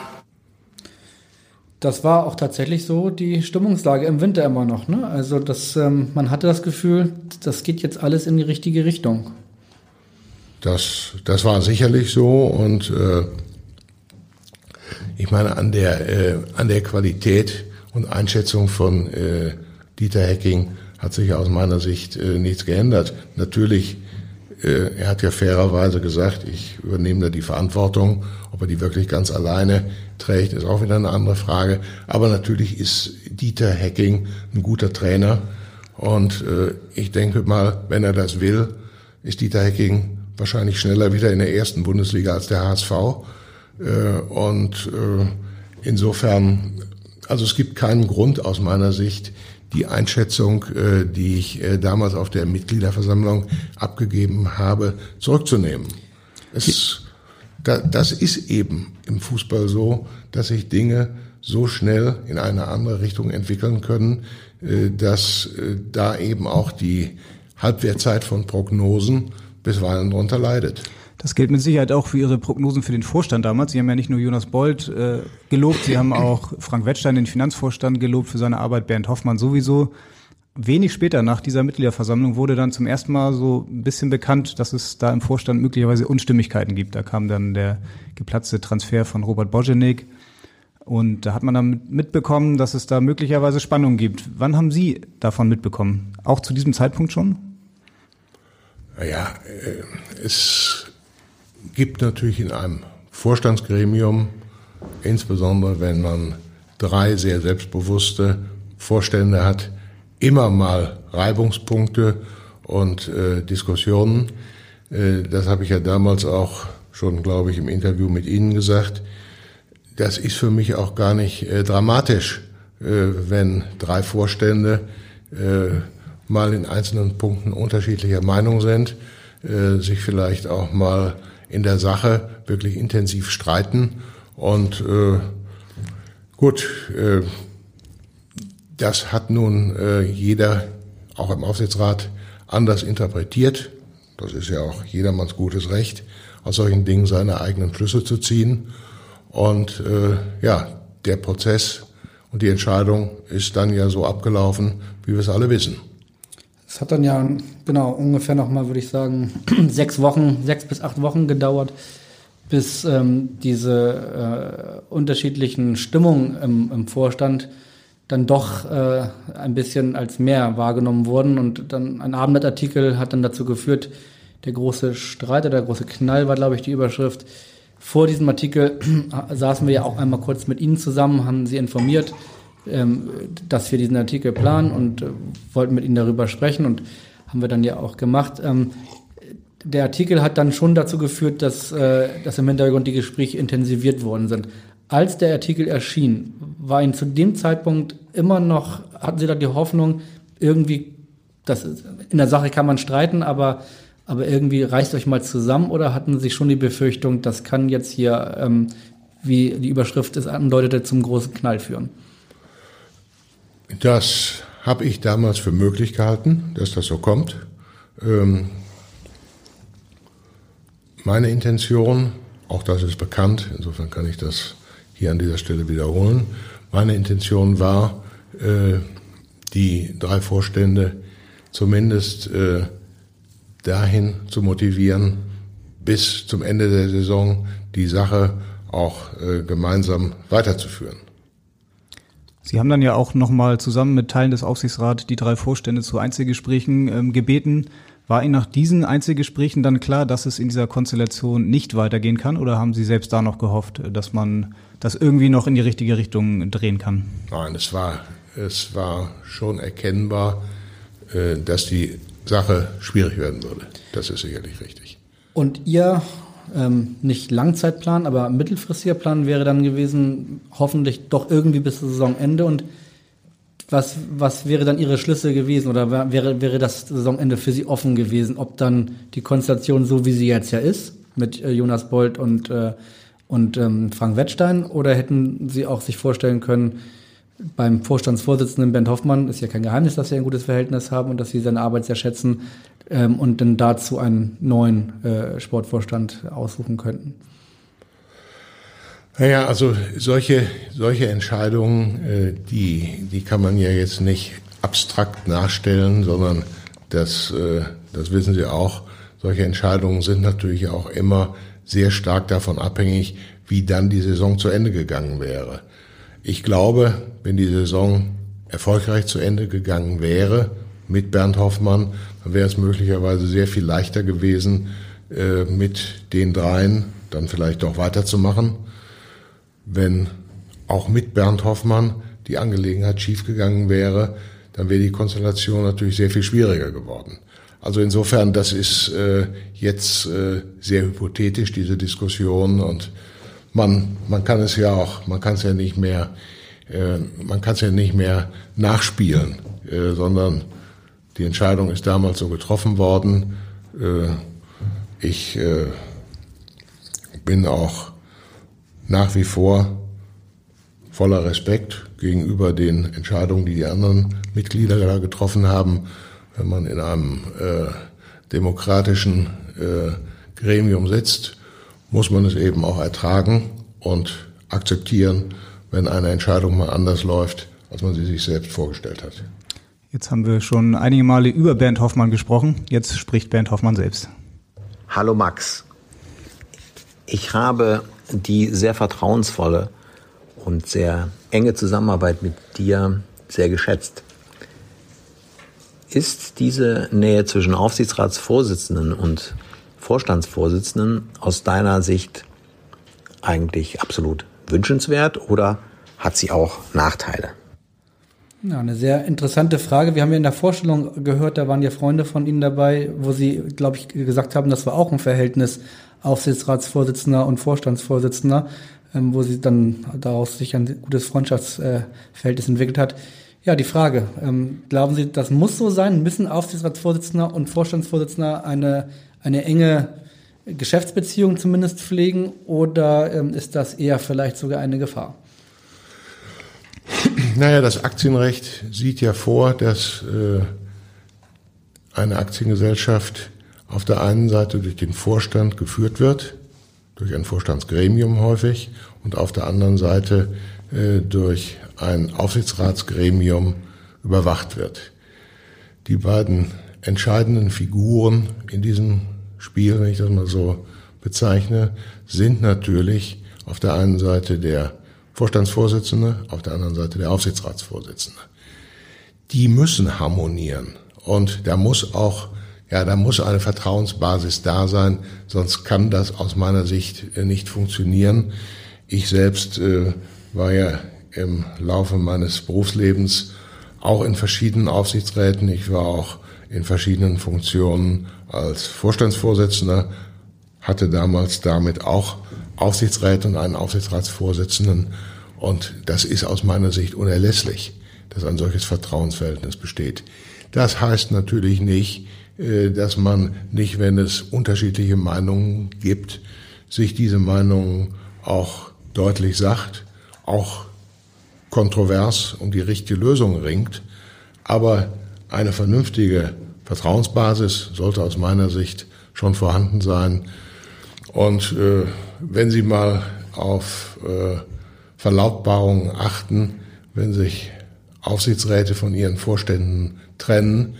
Das war auch tatsächlich so die Stimmungslage im Winter immer noch. Ne? Also das, ähm, man hatte das Gefühl, das geht jetzt alles in die richtige Richtung. Das, das war sicherlich so und äh, ich meine an der äh, an der Qualität und Einschätzung von äh, Dieter Hecking hat sich aus meiner Sicht äh, nichts geändert. Natürlich, äh, er hat ja fairerweise gesagt, ich übernehme da die Verantwortung. Ob er die wirklich ganz alleine trägt, ist auch wieder eine andere Frage. Aber natürlich ist Dieter Hecking ein guter Trainer. Und äh, ich denke mal, wenn er das will, ist Dieter Hecking wahrscheinlich schneller wieder in der ersten Bundesliga als der HSV. Äh, und äh, insofern, also es gibt keinen Grund aus meiner Sicht, die Einschätzung, äh, die ich damals auf der Mitgliederversammlung abgegeben habe, zurückzunehmen. Es, das ist eben im Fußball so, dass sich Dinge so schnell in eine andere Richtung entwickeln können, dass da eben auch die Halbwertzeit von Prognosen bisweilen darunter leidet. Das gilt mit Sicherheit auch für Ihre Prognosen für den Vorstand damals. Sie haben ja nicht nur Jonas Bold äh, gelobt, Sie haben auch Frank Wettstein, den Finanzvorstand, gelobt für seine Arbeit, Bernd Hoffmann sowieso. Wenig später, nach dieser Mitgliederversammlung, wurde dann zum ersten Mal so ein bisschen bekannt, dass es da im Vorstand möglicherweise Unstimmigkeiten gibt. Da kam dann der geplatzte Transfer von Robert Bojenik. Und da hat man dann mitbekommen, dass es da möglicherweise Spannungen gibt. Wann haben Sie davon mitbekommen? Auch zu diesem Zeitpunkt schon? Naja, äh, es gibt natürlich in einem Vorstandsgremium, insbesondere wenn man drei sehr selbstbewusste Vorstände hat, immer mal Reibungspunkte und äh, Diskussionen. Äh, das habe ich ja damals auch schon, glaube ich, im Interview mit Ihnen gesagt. Das ist für mich auch gar nicht äh, dramatisch, äh, wenn drei Vorstände äh, mal in einzelnen Punkten unterschiedlicher Meinung sind, äh, sich vielleicht auch mal in der Sache wirklich intensiv streiten. Und äh, gut, äh, das hat nun äh, jeder, auch im Aufsichtsrat, anders interpretiert. Das ist ja auch jedermanns gutes Recht, aus solchen Dingen seine eigenen Schlüsse zu ziehen. Und äh, ja, der Prozess und die Entscheidung ist dann ja so abgelaufen, wie wir es alle wissen. Es hat dann ja genau ungefähr nochmal, würde ich sagen, sechs Wochen, sechs bis acht Wochen gedauert, bis ähm, diese äh, unterschiedlichen Stimmungen im, im, Vorstand dann doch äh, ein bisschen als mehr wahrgenommen wurden. Und dann ein Abendblattartikel hat dann dazu geführt, der große Streit oder der große Knall war, glaube ich, die Überschrift. Vor diesem Artikel saßen wir ja auch einmal kurz mit Ihnen zusammen, haben Sie informiert, ähm, dass wir diesen Artikel planen und äh, wollten mit Ihnen darüber sprechen und haben wir dann ja auch gemacht. Ähm, der Artikel hat dann schon dazu geführt, dass, äh, dass im Hintergrund die Gespräche intensiviert worden sind. Als der Artikel erschien, war Ihnen zu dem Zeitpunkt immer noch, hatten Sie da die Hoffnung, irgendwie, das ist, in der Sache kann man streiten, aber, aber irgendwie reißt euch mal zusammen oder hatten Sie schon die Befürchtung, das kann jetzt hier, ähm, wie die Überschrift es andeutete, zum großen Knall führen? Das habe ich damals für möglich gehalten, dass das so kommt. Ähm, meine Intention, auch das ist bekannt, insofern kann ich das hier an dieser Stelle wiederholen. Meine Intention war, äh, die drei Vorstände zumindest äh, dahin zu motivieren, bis zum Ende der Saison die Sache auch äh, gemeinsam weiterzuführen. Sie haben dann ja auch nochmal zusammen mit Teilen des Aufsichtsrats die drei Vorstände zu Einzelgesprächen ähm, gebeten. War Ihnen nach diesen Einzelgesprächen dann klar, dass es in dieser Konstellation nicht weitergehen kann? Oder haben Sie selbst da noch gehofft, dass man das irgendwie noch in die richtige Richtung drehen kann? Nein, es war, es war schon erkennbar, äh, dass die Sache schwierig werden würde. Das ist sicherlich richtig. Und Ihr ähm, nicht Langzeitplan, aber mittelfristiger Plan wäre dann gewesen, hoffentlich doch irgendwie bis Saisonende. Und was, was wäre dann Ihre Schlüsse gewesen? Oder wäre, wäre das Saisonende für Sie offen gewesen, ob dann die Konstellation so, wie sie jetzt ja ist, mit äh, Jonas Bolt und, äh, und ähm, Frank Wettstein, oder hätten Sie auch sich vorstellen können, beim Vorstandsvorsitzenden Bernd Hoffmann ist ja kein Geheimnis, dass Sie ein gutes Verhältnis haben und dass Sie seine Arbeit sehr schätzen ähm, und dann dazu einen neuen äh, Sportvorstand aussuchen könnten. Naja, also solche, solche Entscheidungen, äh, die, die kann man ja jetzt nicht abstrakt nachstellen, sondern das, äh, das wissen Sie auch, solche Entscheidungen sind natürlich auch immer sehr stark davon abhängig, wie dann die Saison zu Ende gegangen wäre. Ich glaube, wenn die Saison erfolgreich zu Ende gegangen wäre mit Bernd Hoffmann, dann wäre es möglicherweise sehr viel leichter gewesen, äh, mit den dreien dann vielleicht auch weiterzumachen. Wenn auch mit Bernd Hoffmann die Angelegenheit schiefgegangen wäre, dann wäre die Konstellation natürlich sehr viel schwieriger geworden. Also insofern, das ist äh, jetzt äh, sehr hypothetisch, diese Diskussion und man, man kann es ja auch, man kann es ja nicht mehr, man kann es ja nicht mehr nachspielen, äh, sondern die Entscheidung ist damals so getroffen worden. Äh, ich äh, bin auch nach wie vor voller Respekt gegenüber den Entscheidungen, die die anderen Mitglieder da getroffen haben. Wenn man in einem äh, demokratischen äh, Gremium sitzt, muss man es eben auch ertragen und akzeptieren, wenn eine Entscheidung mal anders läuft, als man sie sich selbst vorgestellt hat. Jetzt haben wir schon einige Male über Bernd Hoffmann gesprochen. Jetzt spricht Bernd Hoffmann selbst. Hallo Max. Ich habe die sehr vertrauensvolle und sehr enge Zusammenarbeit mit dir sehr geschätzt. Ist diese Nähe zwischen Aufsichtsratsvorsitzenden und Vorstandsvorsitzenden aus deiner Sicht eigentlich absolut wünschenswert oder hat sie auch Nachteile? Ja, eine sehr interessante Frage. Wir haben ja in der Vorstellung gehört, da waren ja Freunde von Ihnen dabei, wo Sie, glaube ich, gesagt haben, das war auch ein Verhältnis Aufsichtsratsvorsitzender und Vorstandsvorsitzender, ähm, wo Sie dann daraus sich ein gutes Freundschaftsverhältnis entwickelt hat. Ja, die Frage, ähm, glauben Sie, das muss so sein? Müssen Aufsichtsratsvorsitzender und Vorstandsvorsitzender eine eine enge Geschäftsbeziehung zumindest pflegen oder ähm, ist das eher vielleicht sogar eine Gefahr? Naja, das Aktienrecht sieht ja vor, dass äh, eine Aktiengesellschaft auf der einen Seite durch den Vorstand geführt wird, durch ein Vorstandsgremium häufig, und auf der anderen Seite äh, durch ein Aufsichtsratsgremium überwacht wird. Die beiden entscheidenden Figuren in diesem Spiel, wenn ich das mal so bezeichne, sind natürlich auf der einen Seite der Vorstandsvorsitzende, auf der anderen Seite der Aufsichtsratsvorsitzende. Die müssen harmonieren und da muss auch ja, da muss eine Vertrauensbasis da sein, sonst kann das aus meiner Sicht äh, nicht funktionieren. Ich selbst äh, war ja im Laufe meines Berufslebens auch in verschiedenen Aufsichtsräten. Ich war auch in verschiedenen Funktionen als Vorstandsvorsitzender, hatte damals damit auch Aufsichtsräte und einen Aufsichtsratsvorsitzenden. Und das ist aus meiner Sicht unerlässlich, dass ein solches Vertrauensverhältnis besteht. Das heißt natürlich nicht, äh, dass man nicht, wenn es unterschiedliche Meinungen gibt, sich diese Meinungen auch deutlich sagt, auch kontrovers um die richtige Lösung ringt. Aber eine vernünftige Vertrauensbasis sollte aus meiner Sicht schon vorhanden sein. Und äh, wenn Sie mal auf äh, Verlautbarungen achten, wenn sich Aufsichtsräte von ihren Vorständen trennen,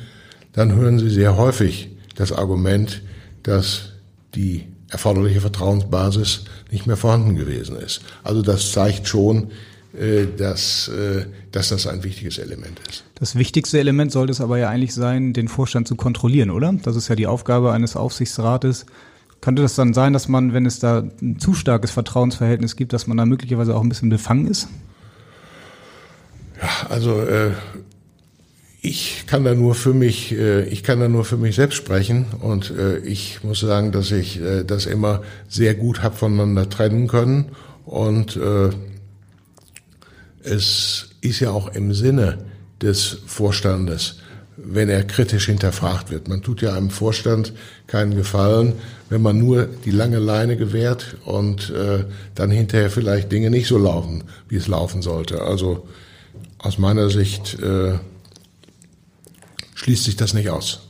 dann hören Sie sehr häufig das Argument, dass die erforderliche Vertrauensbasis nicht mehr vorhanden gewesen ist. Also das zeigt schon, dass, äh, dass das ein wichtiges Element ist. Das wichtigste Element sollte es aber ja eigentlich sein, den Vorstand zu kontrollieren, oder? Das ist ja die Aufgabe eines Aufsichtsrates. Könnte das dann sein, dass man, wenn es da ein zu starkes Vertrauensverhältnis gibt, dass man da möglicherweise auch ein bisschen befangen ist? Ja, also äh, ich kann da nur für mich, äh, ich kann da nur für mich selbst sprechen und äh, ich muss sagen, dass ich äh, das immer sehr gut hab voneinander trennen können und äh, es ist ja auch im Sinne des Vorstandes, wenn er kritisch hinterfragt wird. Man tut ja einem Vorstand keinen Gefallen, wenn man nur die lange Leine gewährt und äh, dann hinterher vielleicht Dinge nicht so laufen, wie es laufen sollte. Also aus meiner Sicht äh, schließt sich das nicht aus.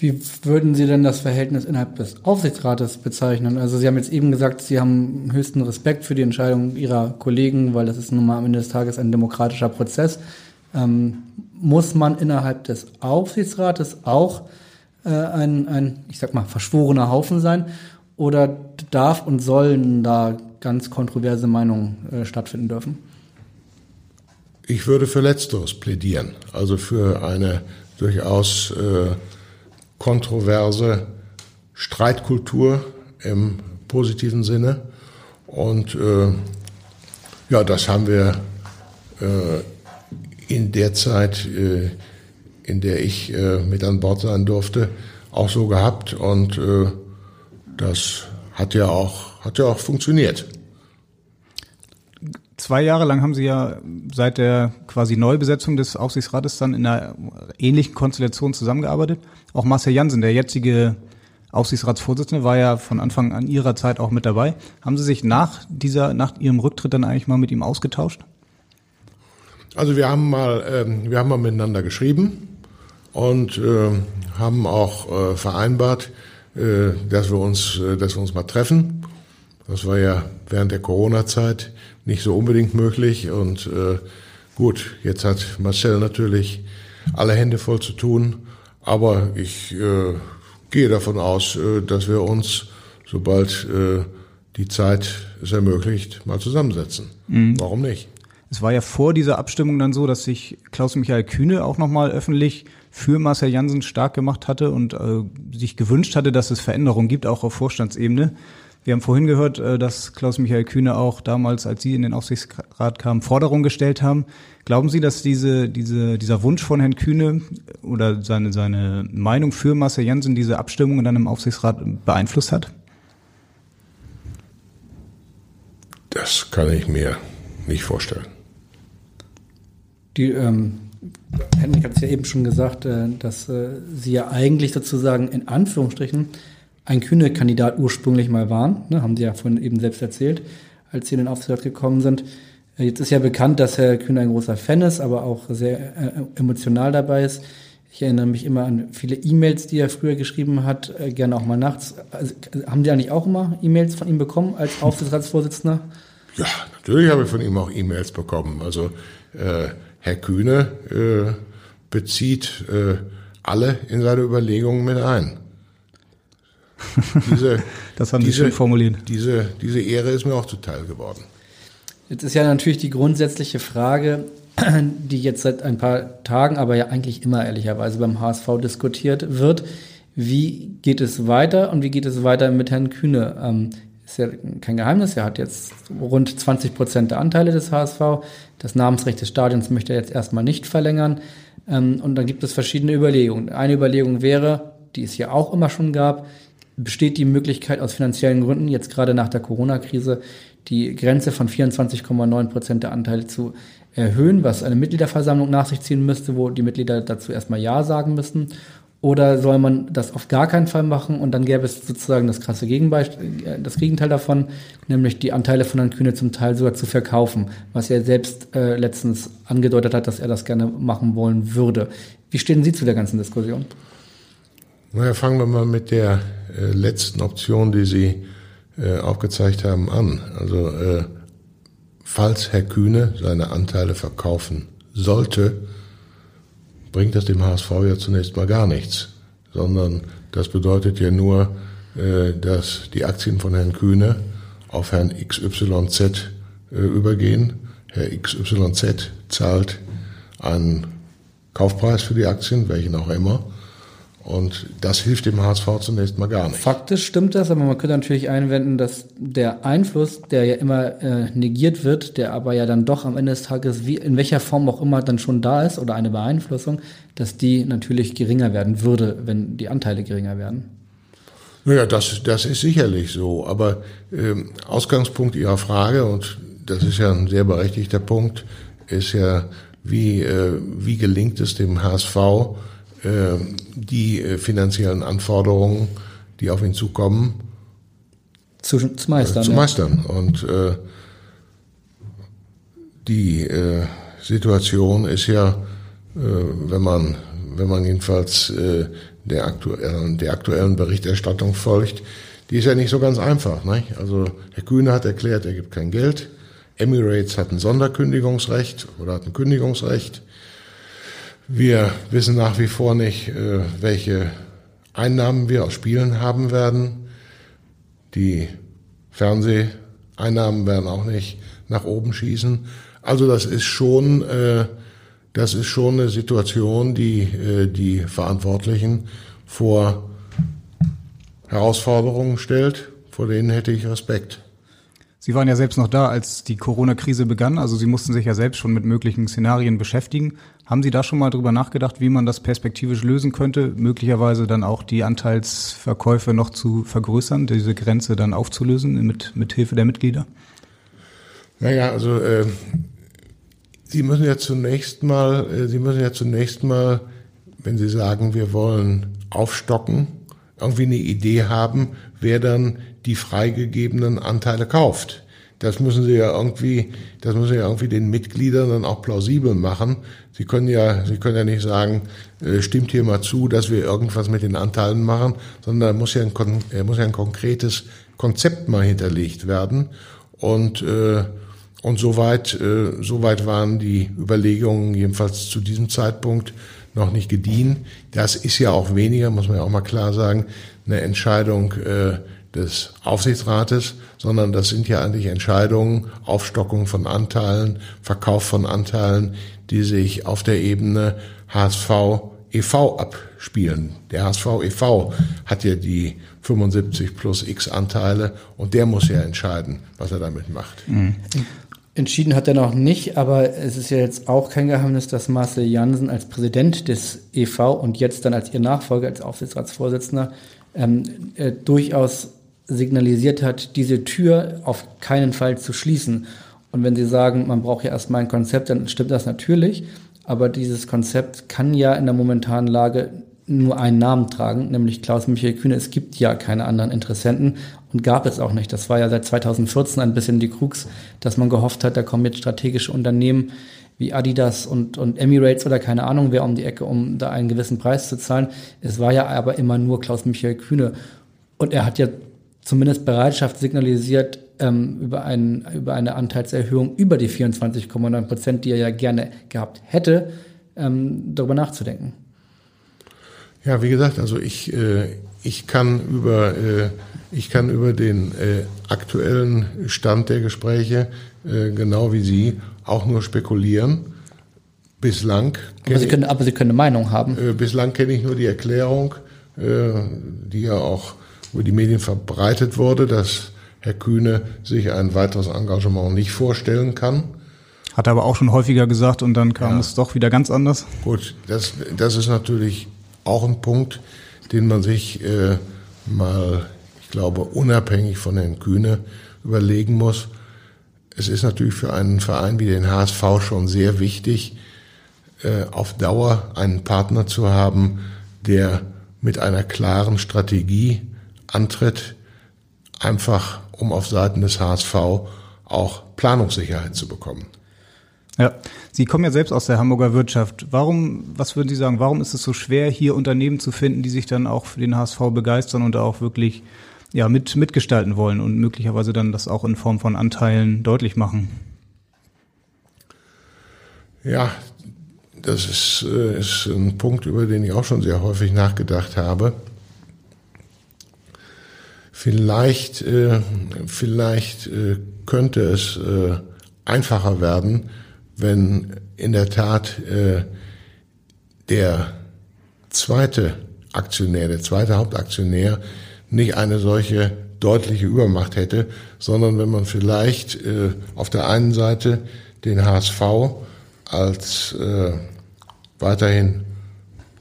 Wie würden Sie denn das Verhältnis innerhalb des Aufsichtsrates bezeichnen? Also Sie haben jetzt eben gesagt, Sie haben höchsten Respekt für die Entscheidung Ihrer Kollegen, weil das ist nun mal am Ende des Tages ein demokratischer Prozess. Ähm, muss man innerhalb des Aufsichtsrates auch äh, ein, ein, ich sag mal, verschworener Haufen sein? Oder darf und sollen da ganz kontroverse Meinungen äh, stattfinden dürfen? Ich würde für Letzteres plädieren, also für eine durchaus äh, kontroverse Streitkultur im positiven Sinne. Und äh, ja, das haben wir äh, in der Zeit, äh, in der ich äh, mit an Bord sein durfte, auch so gehabt. Und äh, das hat ja auch, hat ja auch funktioniert. Zwei Jahre lang haben Sie ja seit der quasi Neubesetzung des Aufsichtsrates dann in einer ähnlichen Konstellation zusammengearbeitet. Auch Marcel Jansen, der jetzige Aufsichtsratsvorsitzende, war ja von Anfang an Ihrer Zeit auch mit dabei. Haben Sie sich nach dieser, nach Ihrem Rücktritt dann eigentlich mal mit ihm ausgetauscht? Also wir haben mal, äh, wir haben mal miteinander geschrieben und äh, haben auch äh, vereinbart, äh, dass wir uns, äh, dass wir uns mal treffen. Das war ja während der Corona-Zeit nicht so unbedingt möglich. Und äh, gut, jetzt hat Marcel natürlich alle Hände voll zu tun. Aber ich äh, gehe davon aus, äh, dass wir uns, sobald äh, die Zeit es ermöglicht, mal zusammensetzen. Mhm. Warum nicht? Es war ja vor dieser Abstimmung dann so, dass sich Klaus-Michael Kühne auch nochmal öffentlich für Marcel Jansen stark gemacht hatte und äh, sich gewünscht hatte, dass es Veränderungen gibt, auch auf Vorstandsebene. Wir haben vorhin gehört, äh, dass Klaus-Michael Kühne auch damals, als Sie in den Aufsichtsrat kamen, Forderungen gestellt haben. Glauben Sie, dass diese, diese, dieser Wunsch von Herrn Kühne oder seine, seine Meinung für Marcel Janssen diese Abstimmung dann im Aufsichtsrat beeinflusst hat? Das kann ich mir nicht vorstellen. Die, ähm, Henrik hat es ja eben schon gesagt, äh, dass äh, Sie ja eigentlich sozusagen in Anführungsstrichen ein kühne Kandidat ursprünglich mal waren, ne, haben Sie ja vorhin eben selbst erzählt, als Sie in den Aufsichtsrat gekommen sind. Äh, jetzt ist ja bekannt, dass Herr Kühne ein großer Fan ist, aber auch sehr äh, emotional dabei ist. Ich erinnere mich immer an viele E-Mails, die er früher geschrieben hat, äh, gerne auch mal nachts. Also, haben Sie eigentlich auch immer E-Mails von ihm bekommen als Aufsichtsratsvorsitzender? Ja, natürlich habe ich von ihm auch E-Mails bekommen. Also äh, Herr Kühne äh, bezieht äh, alle in seine Überlegungen mit ein. Diese, das haben Sie schön formuliert. Diese, diese Ehre ist mir auch zuteil geworden. Jetzt ist ja natürlich die grundsätzliche Frage, die jetzt seit ein paar Tagen, aber ja eigentlich immer ehrlicherweise beim HSV diskutiert wird. Wie geht es weiter und wie geht es weiter mit Herrn Kühne? Ähm, ist ja kein Geheimnis, er hat jetzt rund 20 Prozent der Anteile des HSV. Das Namensrecht des Stadions möchte er jetzt erstmal nicht verlängern. Ähm, und dann gibt es verschiedene Überlegungen. Eine Überlegung wäre, die es hier auch immer schon gab, besteht die Möglichkeit aus finanziellen Gründen, jetzt gerade nach der Corona-Krise, die Grenze von 24,9 Prozent der Anteile zu erhöhen, was eine Mitgliederversammlung nach sich ziehen müsste, wo die Mitglieder dazu erstmal Ja sagen müssten. Oder soll man das auf gar keinen Fall machen und dann gäbe es sozusagen das krasse Gegenbeispiel, äh, das Gegenteil davon, nämlich die Anteile von Herrn Kühne zum Teil sogar zu verkaufen, was er selbst äh, letztens angedeutet hat, dass er das gerne machen wollen würde. Wie stehen Sie zu der ganzen Diskussion? Na fangen wir mal mit der äh, letzten Option, die Sie äh, aufgezeigt haben, an. Also äh, falls Herr Kühne seine Anteile verkaufen sollte, bringt das dem HSV ja zunächst mal gar nichts, sondern das bedeutet ja nur, äh, dass die Aktien von Herrn Kühne auf Herrn XYZ äh, übergehen. Herr XYZ zahlt einen Kaufpreis für die Aktien, welchen auch immer. Und das hilft dem HSV zunächst mal gar nicht. Faktisch stimmt das, aber man könnte natürlich einwenden, dass der Einfluss, der ja immer äh, negiert wird, der aber ja dann doch am Ende des Tages, wie in welcher Form auch immer dann schon da ist oder eine Beeinflussung, dass die natürlich geringer werden würde, wenn die Anteile geringer werden. Naja, das, das ist sicherlich so. Aber ähm, Ausgangspunkt Ihrer Frage, und das ist ja ein sehr berechtigter Punkt, ist ja, wie, äh, wie gelingt es dem HSV, die äh, finanziellen Anforderungen, die auf ihn zukommen, zu, zu meistern. Äh, zu meistern. Ja. Und äh, die äh, Situation ist ja, äh, wenn man, wenn man jedenfalls äh, der, aktuellen, der aktuellen Berichterstattung folgt, die ist ja nicht so ganz einfach. Nicht? Also Herr Kühne hat erklärt, er gibt kein Geld. Emirates hat ein Sonderkündigungsrecht oder hat ein Kündigungsrecht. Wir wissen nach wie vor nicht, äh, welche Einnahmen wir aus Spielen haben werden. Die Fernseheinnahmen werden auch nicht nach oben schießen. Also das ist schon, äh, das ist schon eine Situation, die äh, die Verantwortlichen vor Herausforderungen stellt, vor denen hätte ich Respekt. Sie waren ja selbst noch da, als die Corona-Krise begann. Also Sie mussten sich ja selbst schon mit möglichen Szenarien beschäftigen. Haben Sie da schon mal drüber nachgedacht, wie man das perspektivisch lösen könnte? Möglicherweise dann auch die Anteilsverkäufe noch zu vergrößern, diese Grenze dann aufzulösen mit, mit Hilfe der Mitglieder? Naja, also äh, Sie müssen ja zunächst mal, äh, Sie müssen ja zunächst mal, wenn Sie sagen, wir wollen aufstocken, irgendwie eine Idee haben, wer dann die freigegebenen Anteile kauft. Das müssen Sie ja irgendwie, das müssen Sie ja irgendwie den Mitgliedern dann auch plausibel machen. Sie können ja, Sie können ja nicht sagen, äh, stimmt hier mal zu, dass wir irgendwas mit den Anteilen machen, sondern da muss ja ein, er muss ja ein konkretes Konzept mal hinterlegt werden. Und, äh, und soweit, äh, soweit waren die Überlegungen jedenfalls zu diesem Zeitpunkt noch nicht gediehen. Das ist ja auch weniger, muss man ja auch mal klar sagen, eine Entscheidung äh, des Aufsichtsrates, sondern das sind ja eigentlich Entscheidungen, Aufstockung von Anteilen, Verkauf von Anteilen, die sich auf der Ebene HSV e.V. abspielen. Der HSV e.V. hat ja die 75 plus X Anteile und der muss ja entscheiden, was er damit macht. Entschieden hat er noch nicht, aber es ist ja jetzt auch kein Geheimnis, dass Marcel Jansen als Präsident des e.V. und jetzt dann als ihr Nachfolger, als Aufsichtsratsvorsitzender, ähm, äh, durchaus signalisiert hat, diese Tür auf keinen Fall zu schließen. Und wenn Sie sagen, man braucht ja erstmal ein Konzept, dann stimmt das natürlich. Aber dieses Konzept kann ja in der momentanen Lage nur einen Namen tragen, nämlich Klaus-Michael Kühne. Es gibt ja keine anderen Interessenten und gab es auch nicht. Das war ja seit 2014 ein bisschen die Krux, dass man gehofft hat, da kommen jetzt strategische Unternehmen wie Adidas und, und Emirates oder keine Ahnung wer um die Ecke, um da einen gewissen Preis zu zahlen. Es war ja aber immer nur Klaus-Michael Kühne. Und er hat ja zumindest Bereitschaft signalisiert, ähm, über, einen, über eine Anteilserhöhung über die 24,9 Prozent, die er ja gerne gehabt hätte, ähm, darüber nachzudenken. Ja, wie gesagt, also ich, äh, ich kann über äh, ich kann über den äh, aktuellen Stand der Gespräche äh, genau wie Sie auch nur spekulieren. Bislang. Aber Sie können, aber Sie können eine Meinung haben. Äh, bislang kenne ich nur die Erklärung, äh, die ja auch über die Medien verbreitet wurde, dass Herr Kühne sich ein weiteres Engagement nicht vorstellen kann. Hat er aber auch schon häufiger gesagt und dann kam ja. es doch wieder ganz anders. Gut, das, das ist natürlich auch ein Punkt, den man sich äh, mal, ich glaube, unabhängig von Herrn Kühne überlegen muss. Es ist natürlich für einen Verein wie den HSV schon sehr wichtig, äh, auf Dauer einen Partner zu haben, der mit einer klaren Strategie antritt, einfach um auf Seiten des HSV auch Planungssicherheit zu bekommen. Ja, Sie kommen ja selbst aus der Hamburger Wirtschaft. Warum, was würden Sie sagen, warum ist es so schwer, hier Unternehmen zu finden, die sich dann auch für den HSV begeistern und auch wirklich ja, mit, mitgestalten wollen und möglicherweise dann das auch in Form von Anteilen deutlich machen? Ja, das ist, äh, ist ein Punkt, über den ich auch schon sehr häufig nachgedacht habe. Vielleicht, äh, vielleicht äh, könnte es äh, einfacher werden, wenn in der Tat äh, der zweite Aktionär, der zweite Hauptaktionär nicht eine solche deutliche Übermacht hätte, sondern wenn man vielleicht äh, auf der einen Seite den HSV als äh, weiterhin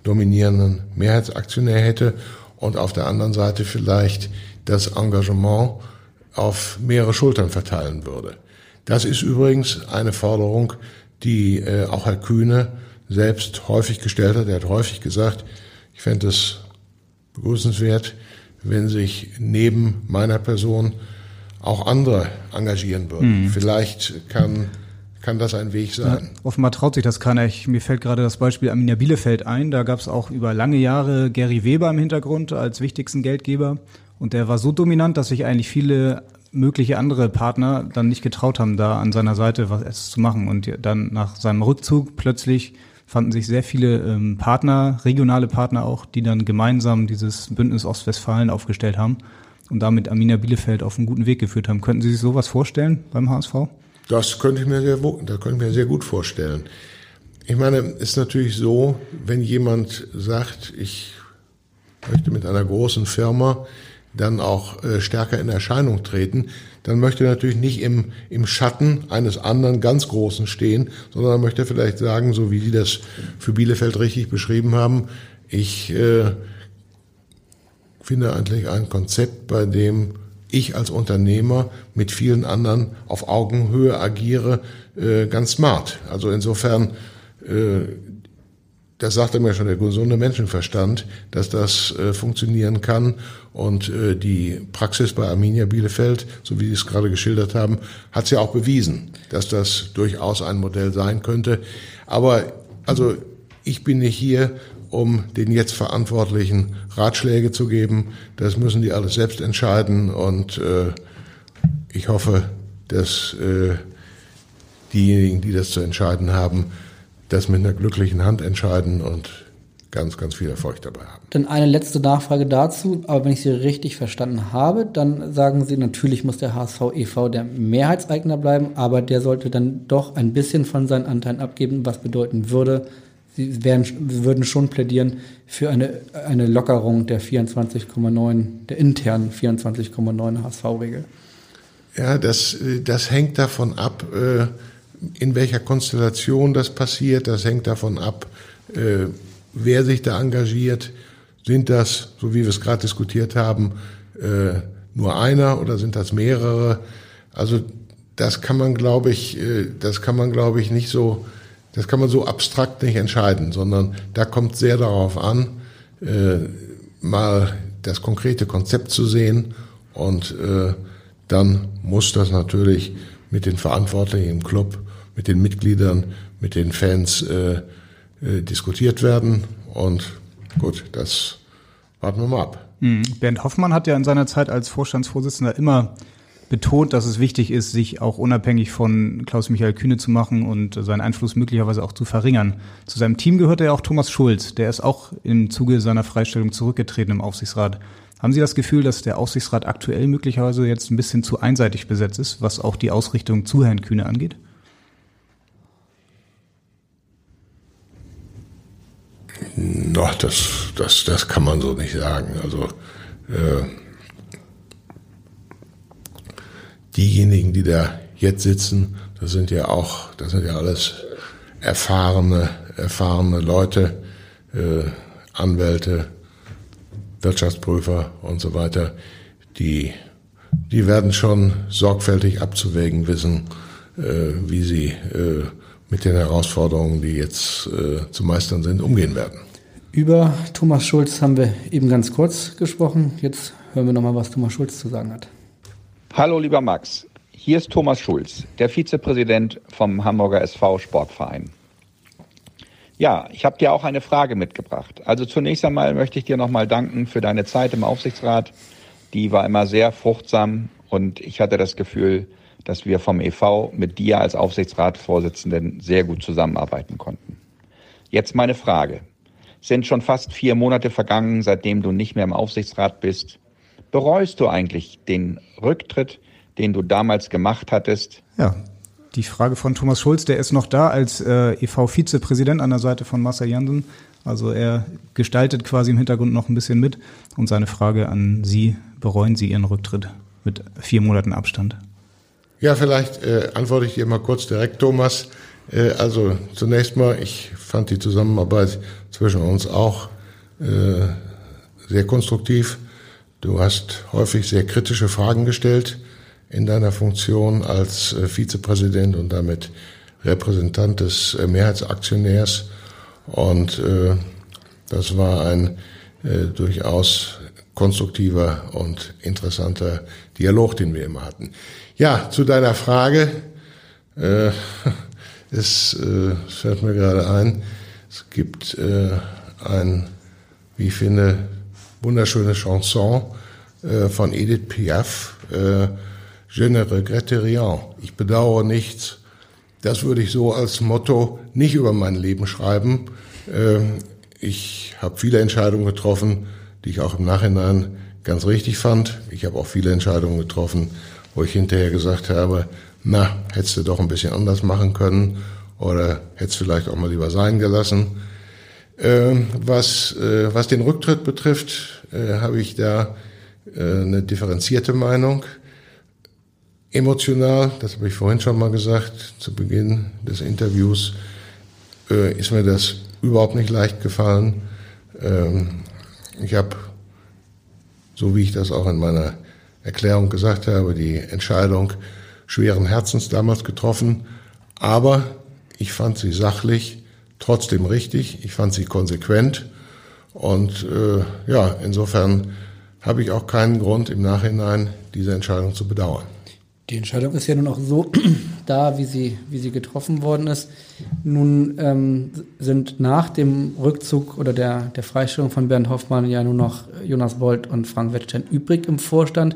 dominierenden Mehrheitsaktionär hätte und auf der anderen Seite vielleicht das Engagement auf mehrere Schultern verteilen würde. Das ist übrigens eine Forderung, die äh, auch Herr Kühne selbst häufig gestellt hat. Er hat häufig gesagt, ich fände es begrüßenswert, wenn sich neben meiner Person auch andere engagieren würden. Mhm. Vielleicht kann kann das ein Weg sein. Ja, offenbar traut sich das keiner. Ich, mir fällt gerade das Beispiel Arminia Bielefeld ein. Da gab es auch über lange Jahre Gary Weber im Hintergrund als wichtigsten Geldgeber. Und der war so dominant, dass sich eigentlich viele mögliche andere Partner dann nicht getraut haben, da an seiner Seite was zu machen. Und dann nach seinem Rückzug plötzlich fanden sich sehr viele ähm, Partner, regionale Partner auch, die dann gemeinsam dieses Bündnis Ostwestfalen aufgestellt haben und damit Arminia Bielefeld auf einen guten Weg geführt haben. Könnten Sie sich sowas vorstellen beim HSV? Das könnte ich mir sehr, das könnte ich mir sehr gut vorstellen. Ich meine, ist natürlich so, wenn jemand sagt, ich möchte mit einer großen Firma dann auch äh, stärker in Erscheinung treten, dann möchte er natürlich nicht im, im Schatten eines anderen ganz Großen stehen, sondern er möchte vielleicht sagen, so wie Sie das für Bielefeld richtig beschrieben haben, ich äh, finde eigentlich ein Konzept, bei dem ich als Unternehmer mit vielen anderen auf Augenhöhe agiere, äh, ganz smart. Also insofern äh, das sagte mir schon der gesunde Menschenverstand, dass das äh, funktionieren kann. Und äh, die Praxis bei Arminia Bielefeld, so wie Sie es gerade geschildert haben, hat es ja auch bewiesen, dass das durchaus ein Modell sein könnte. Aber also ich bin nicht hier, um den jetzt Verantwortlichen Ratschläge zu geben. Das müssen die alles selbst entscheiden. Und äh, ich hoffe, dass äh, diejenigen, die das zu entscheiden haben, das mit einer glücklichen Hand entscheiden und ganz, ganz viel Erfolg dabei haben. Dann eine letzte Nachfrage dazu, aber wenn ich Sie richtig verstanden habe, dann sagen Sie, natürlich muss der HSV e.V. der Mehrheitseigner bleiben, aber der sollte dann doch ein bisschen von seinen Anteilen abgeben, was bedeuten würde, Sie wären, würden schon plädieren für eine, eine Lockerung der 24,9, der internen 24,9 HSV-Regel. Ja, das, das hängt davon ab, äh, in welcher Konstellation das passiert, das hängt davon ab, äh, wer sich da engagiert. Sind das, so wie wir es gerade diskutiert haben, äh, nur einer oder sind das mehrere? Also das kann man, glaube ich, äh, das kann man, glaube ich, nicht so, das kann man so abstrakt nicht entscheiden, sondern da kommt sehr darauf an, äh, mal das konkrete Konzept zu sehen und äh, dann muss das natürlich mit den Verantwortlichen im Club mit den Mitgliedern, mit den Fans äh, äh, diskutiert werden. Und gut, das warten wir mal ab. Mhm. Bernd Hoffmann hat ja in seiner Zeit als Vorstandsvorsitzender immer betont, dass es wichtig ist, sich auch unabhängig von Klaus-Michael Kühne zu machen und seinen Einfluss möglicherweise auch zu verringern. Zu seinem Team gehört ja auch Thomas Schulz, der ist auch im Zuge seiner Freistellung zurückgetreten im Aufsichtsrat. Haben Sie das Gefühl, dass der Aufsichtsrat aktuell möglicherweise jetzt ein bisschen zu einseitig besetzt ist, was auch die Ausrichtung zu Herrn Kühne angeht? Doch, das, das, das kann man so nicht sagen. Also äh, diejenigen, die da jetzt sitzen, das sind ja auch, das sind ja alles erfahrene, erfahrene Leute, äh, Anwälte, Wirtschaftsprüfer und so weiter, die, die werden schon sorgfältig abzuwägen wissen, äh, wie sie äh, mit den Herausforderungen, die jetzt äh, zu meistern sind, umgehen werden. Über Thomas Schulz haben wir eben ganz kurz gesprochen. Jetzt hören wir nochmal, was Thomas Schulz zu sagen hat. Hallo, lieber Max. Hier ist Thomas Schulz, der Vizepräsident vom Hamburger SV Sportverein. Ja, ich habe dir auch eine Frage mitgebracht. Also zunächst einmal möchte ich dir nochmal danken für deine Zeit im Aufsichtsrat. Die war immer sehr fruchtsam und ich hatte das Gefühl, dass wir vom EV mit dir als Aufsichtsratsvorsitzenden sehr gut zusammenarbeiten konnten. Jetzt meine Frage. Sind schon fast vier Monate vergangen, seitdem du nicht mehr im Aufsichtsrat bist. Bereust du eigentlich den Rücktritt, den du damals gemacht hattest? Ja, die Frage von Thomas Schulz, der ist noch da als äh, EV-Vizepräsident an der Seite von Marcel Jansen. Also er gestaltet quasi im Hintergrund noch ein bisschen mit. Und seine Frage an Sie, bereuen Sie Ihren Rücktritt mit vier Monaten Abstand? Ja, vielleicht äh, antworte ich dir mal kurz direkt, Thomas. Äh, also zunächst mal, ich fand die Zusammenarbeit zwischen uns auch äh, sehr konstruktiv. Du hast häufig sehr kritische Fragen gestellt in deiner Funktion als äh, Vizepräsident und damit Repräsentant des äh, Mehrheitsaktionärs. Und äh, das war ein äh, durchaus konstruktiver und interessanter Dialog, den wir immer hatten. Ja, zu deiner Frage. Äh, es, äh, es fällt mir gerade ein, es gibt äh, ein, wie ich finde, wunderschöne Chanson äh, von Edith Piaf, äh, Je ne regrette rien. Ich bedauere nichts. Das würde ich so als Motto nicht über mein Leben schreiben. Ähm, ich habe viele Entscheidungen getroffen, die ich auch im Nachhinein ganz richtig fand. Ich habe auch viele Entscheidungen getroffen, wo ich hinterher gesagt habe, na, hättest du doch ein bisschen anders machen können oder hättest vielleicht auch mal lieber sein gelassen. Ähm, was, äh, was den Rücktritt betrifft, äh, habe ich da äh, eine differenzierte Meinung. Emotional, das habe ich vorhin schon mal gesagt, zu Beginn des Interviews, ist mir das überhaupt nicht leicht gefallen. Ähm, ich habe, so wie ich das auch in meiner Erklärung gesagt habe, die Entscheidung schweren Herzens damals getroffen, aber ich fand sie sachlich trotzdem richtig, ich fand sie konsequent und äh, ja, insofern habe ich auch keinen Grund im Nachhinein diese Entscheidung zu bedauern. Die Entscheidung ist ja nun auch so da, wie sie, wie sie getroffen worden ist. Nun ähm, sind nach dem Rückzug oder der, der Freistellung von Bernd Hoffmann ja nur noch Jonas Bolt und Frank Wettstein übrig im Vorstand.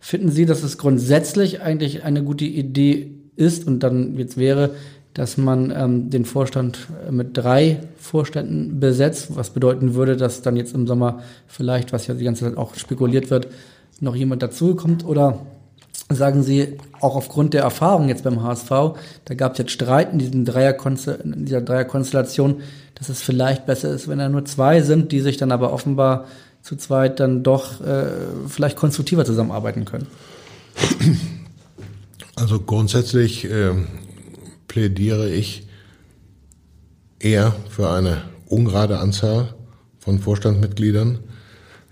Finden Sie, dass es grundsätzlich eigentlich eine gute Idee ist und dann jetzt wäre, dass man ähm, den Vorstand mit drei Vorständen besetzt, was bedeuten würde, dass dann jetzt im Sommer vielleicht, was ja die ganze Zeit auch spekuliert wird, noch jemand dazukommt oder sagen Sie, auch aufgrund der Erfahrung jetzt beim HSV, da gab es jetzt Streit in, diesem in dieser Dreierkonstellation, dass es vielleicht besser ist, wenn da nur zwei sind, die sich dann aber offenbar zu zweit dann doch äh, vielleicht konstruktiver zusammenarbeiten können. Also grundsätzlich äh, plädiere ich eher für eine ungerade Anzahl von Vorstandsmitgliedern,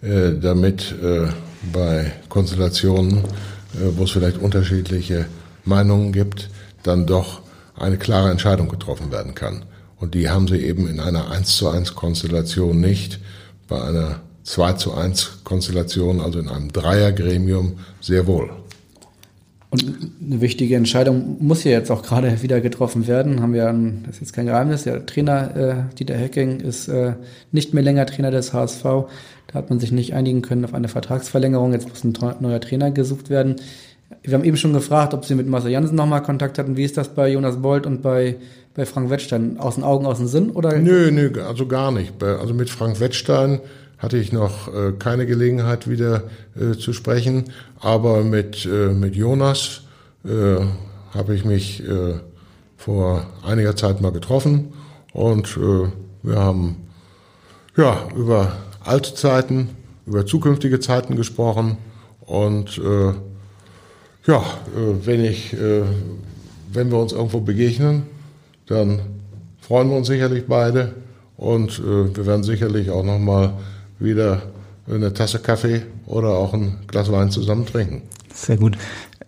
äh, damit äh, bei Konstellationen äh, wo es vielleicht unterschiedliche Meinungen gibt, dann doch eine klare Entscheidung getroffen werden kann. Und die haben sie eben in einer 1 zu 1 Konstellation nicht, bei einer 2 zu 1 Konstellation, also in einem Dreiergremium, sehr wohl. Und eine wichtige Entscheidung muss ja jetzt auch gerade wieder getroffen werden. Haben wir, ein, das ist jetzt kein Geheimnis, der Trainer äh, Dieter Hecking ist äh, nicht mehr länger Trainer des HSV. Da hat man sich nicht einigen können auf eine Vertragsverlängerung. Jetzt muss ein neuer Trainer gesucht werden. Wir haben eben schon gefragt, ob Sie mit Marcel Jansen nochmal Kontakt hatten. Wie ist das bei Jonas Bolt und bei, bei Frank Wettstein? Aus den Augen, aus dem Sinn? Oder? Nö, nö, also gar nicht. Also mit Frank Wettstein hatte ich noch äh, keine Gelegenheit wieder äh, zu sprechen. Aber mit, äh, mit Jonas äh, habe ich mich äh, vor einiger Zeit mal getroffen. Und äh, wir haben ja über alte Zeiten, über zukünftige Zeiten gesprochen. Und ja, wenn ich, wenn wir uns irgendwo begegnen, dann freuen wir uns sicherlich beide. Und wir werden sicherlich auch noch mal wieder eine Tasse Kaffee oder auch ein Glas Wein zusammen trinken. Sehr gut.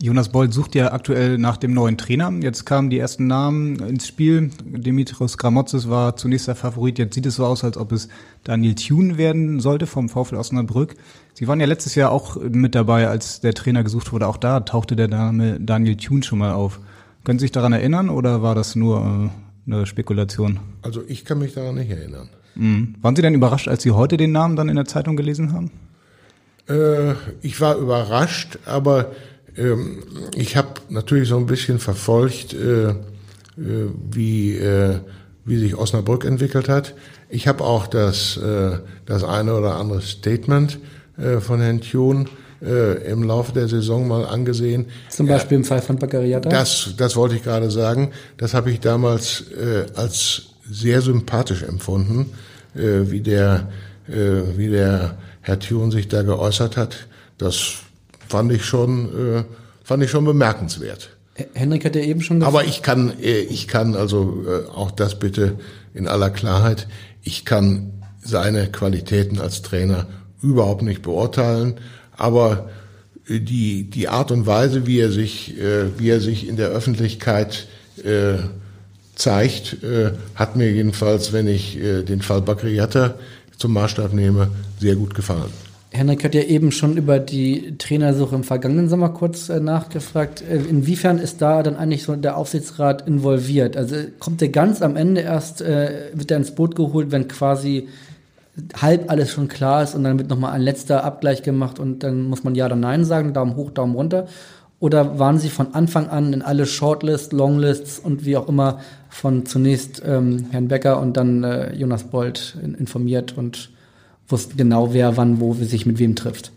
Jonas Bold sucht ja aktuell nach dem neuen Trainer. Jetzt kamen die ersten Namen ins Spiel. Dimitrios Gramotzes war zunächst der Favorit. Jetzt sieht es so aus, als ob es Daniel Thune werden sollte vom VfL Osnabrück. Sie waren ja letztes Jahr auch mit dabei, als der Trainer gesucht wurde. Auch da tauchte der Name Daniel Thune schon mal auf. Können Sie sich daran erinnern oder war das nur äh, eine Spekulation? Also ich kann mich daran nicht erinnern. Mhm. Waren Sie denn überrascht, als Sie heute den Namen dann in der Zeitung gelesen haben? Äh, ich war überrascht, aber ähm, ich habe natürlich so ein bisschen verfolgt, äh, äh, wie, äh, wie sich Osnabrück entwickelt hat. Ich habe auch das, äh, das eine oder andere Statement äh, von Herrn Thun äh, im Laufe der Saison mal angesehen. Zum Beispiel im Fall von Baccariata? Das, das wollte ich gerade sagen. Das habe ich damals äh, als sehr sympathisch empfunden, äh, wie der, äh, wie der Herr Thun sich da geäußert hat. Das fand ich schon, äh, fand ich schon bemerkenswert. Henrik hat ja eben schon gesagt. Aber ich kann, äh, ich kann also äh, auch das bitte in aller Klarheit. Ich kann seine Qualitäten als Trainer überhaupt nicht beurteilen, aber die die Art und Weise, wie er sich, äh, wie er sich in der Öffentlichkeit zeigt, hat mir jedenfalls, wenn ich den Fall Bakriata zum Maßstab nehme, sehr gut gefallen. Henrik hat ja eben schon über die Trainersuche im vergangenen Sommer kurz äh, nachgefragt. Äh, inwiefern ist da dann eigentlich so der Aufsichtsrat involviert? Also kommt der ganz am Ende erst, äh, wird er ins Boot geholt, wenn quasi halb alles schon klar ist und dann wird nochmal ein letzter Abgleich gemacht und dann muss man ja oder nein sagen, Daumen hoch, Daumen runter? Oder waren Sie von Anfang an in alle Shortlists, Longlists und wie auch immer von zunächst ähm, Herrn Becker und dann äh, Jonas Bold in, informiert und wussten genau, wer wann wo sich mit wem trifft.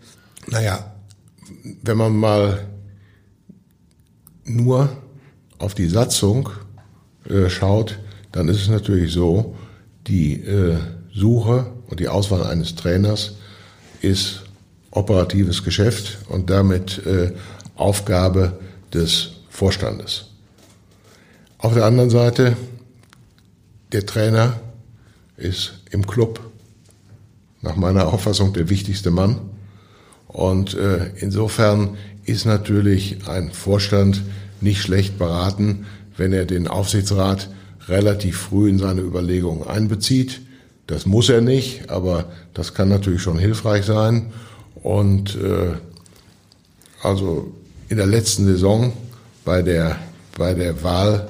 Naja, wenn man mal nur auf die Satzung äh, schaut, dann ist es natürlich so, die äh, Suche und die Auswahl eines Trainers ist operatives Geschäft und damit äh, Aufgabe des Vorstandes. Auf der anderen Seite, der Trainer ist im Club nach meiner Auffassung der wichtigste Mann. Und äh, insofern ist natürlich ein Vorstand nicht schlecht beraten, wenn er den Aufsichtsrat relativ früh in seine Überlegungen einbezieht. Das muss er nicht, aber das kann natürlich schon hilfreich sein. Und äh, also in der letzten Saison bei der, bei der Wahl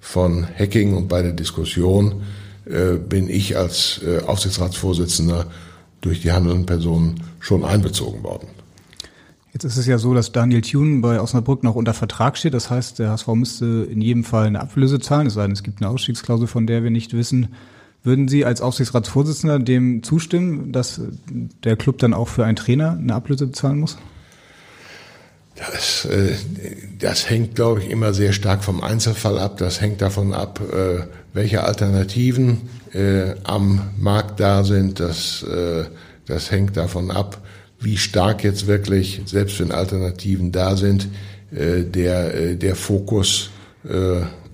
von Hacking und bei der Diskussion äh, bin ich als äh, Aufsichtsratsvorsitzender durch die handelnden Personen schon einbezogen worden. Jetzt ist es ja so, dass Daniel Thune bei Osnabrück noch unter Vertrag steht. Das heißt, der HSV müsste in jedem Fall eine Ablöse zahlen, es sei denn, es gibt eine Ausstiegsklausel, von der wir nicht wissen. Würden Sie als Aufsichtsratsvorsitzender dem zustimmen, dass der Club dann auch für einen Trainer eine Ablöse bezahlen muss? Das, äh, das hängt, glaube ich, immer sehr stark vom Einzelfall ab. Das hängt davon ab, äh, welche Alternativen äh, am Markt da sind. Das, das hängt davon ab, wie stark jetzt wirklich, selbst wenn Alternativen da sind, der, der Fokus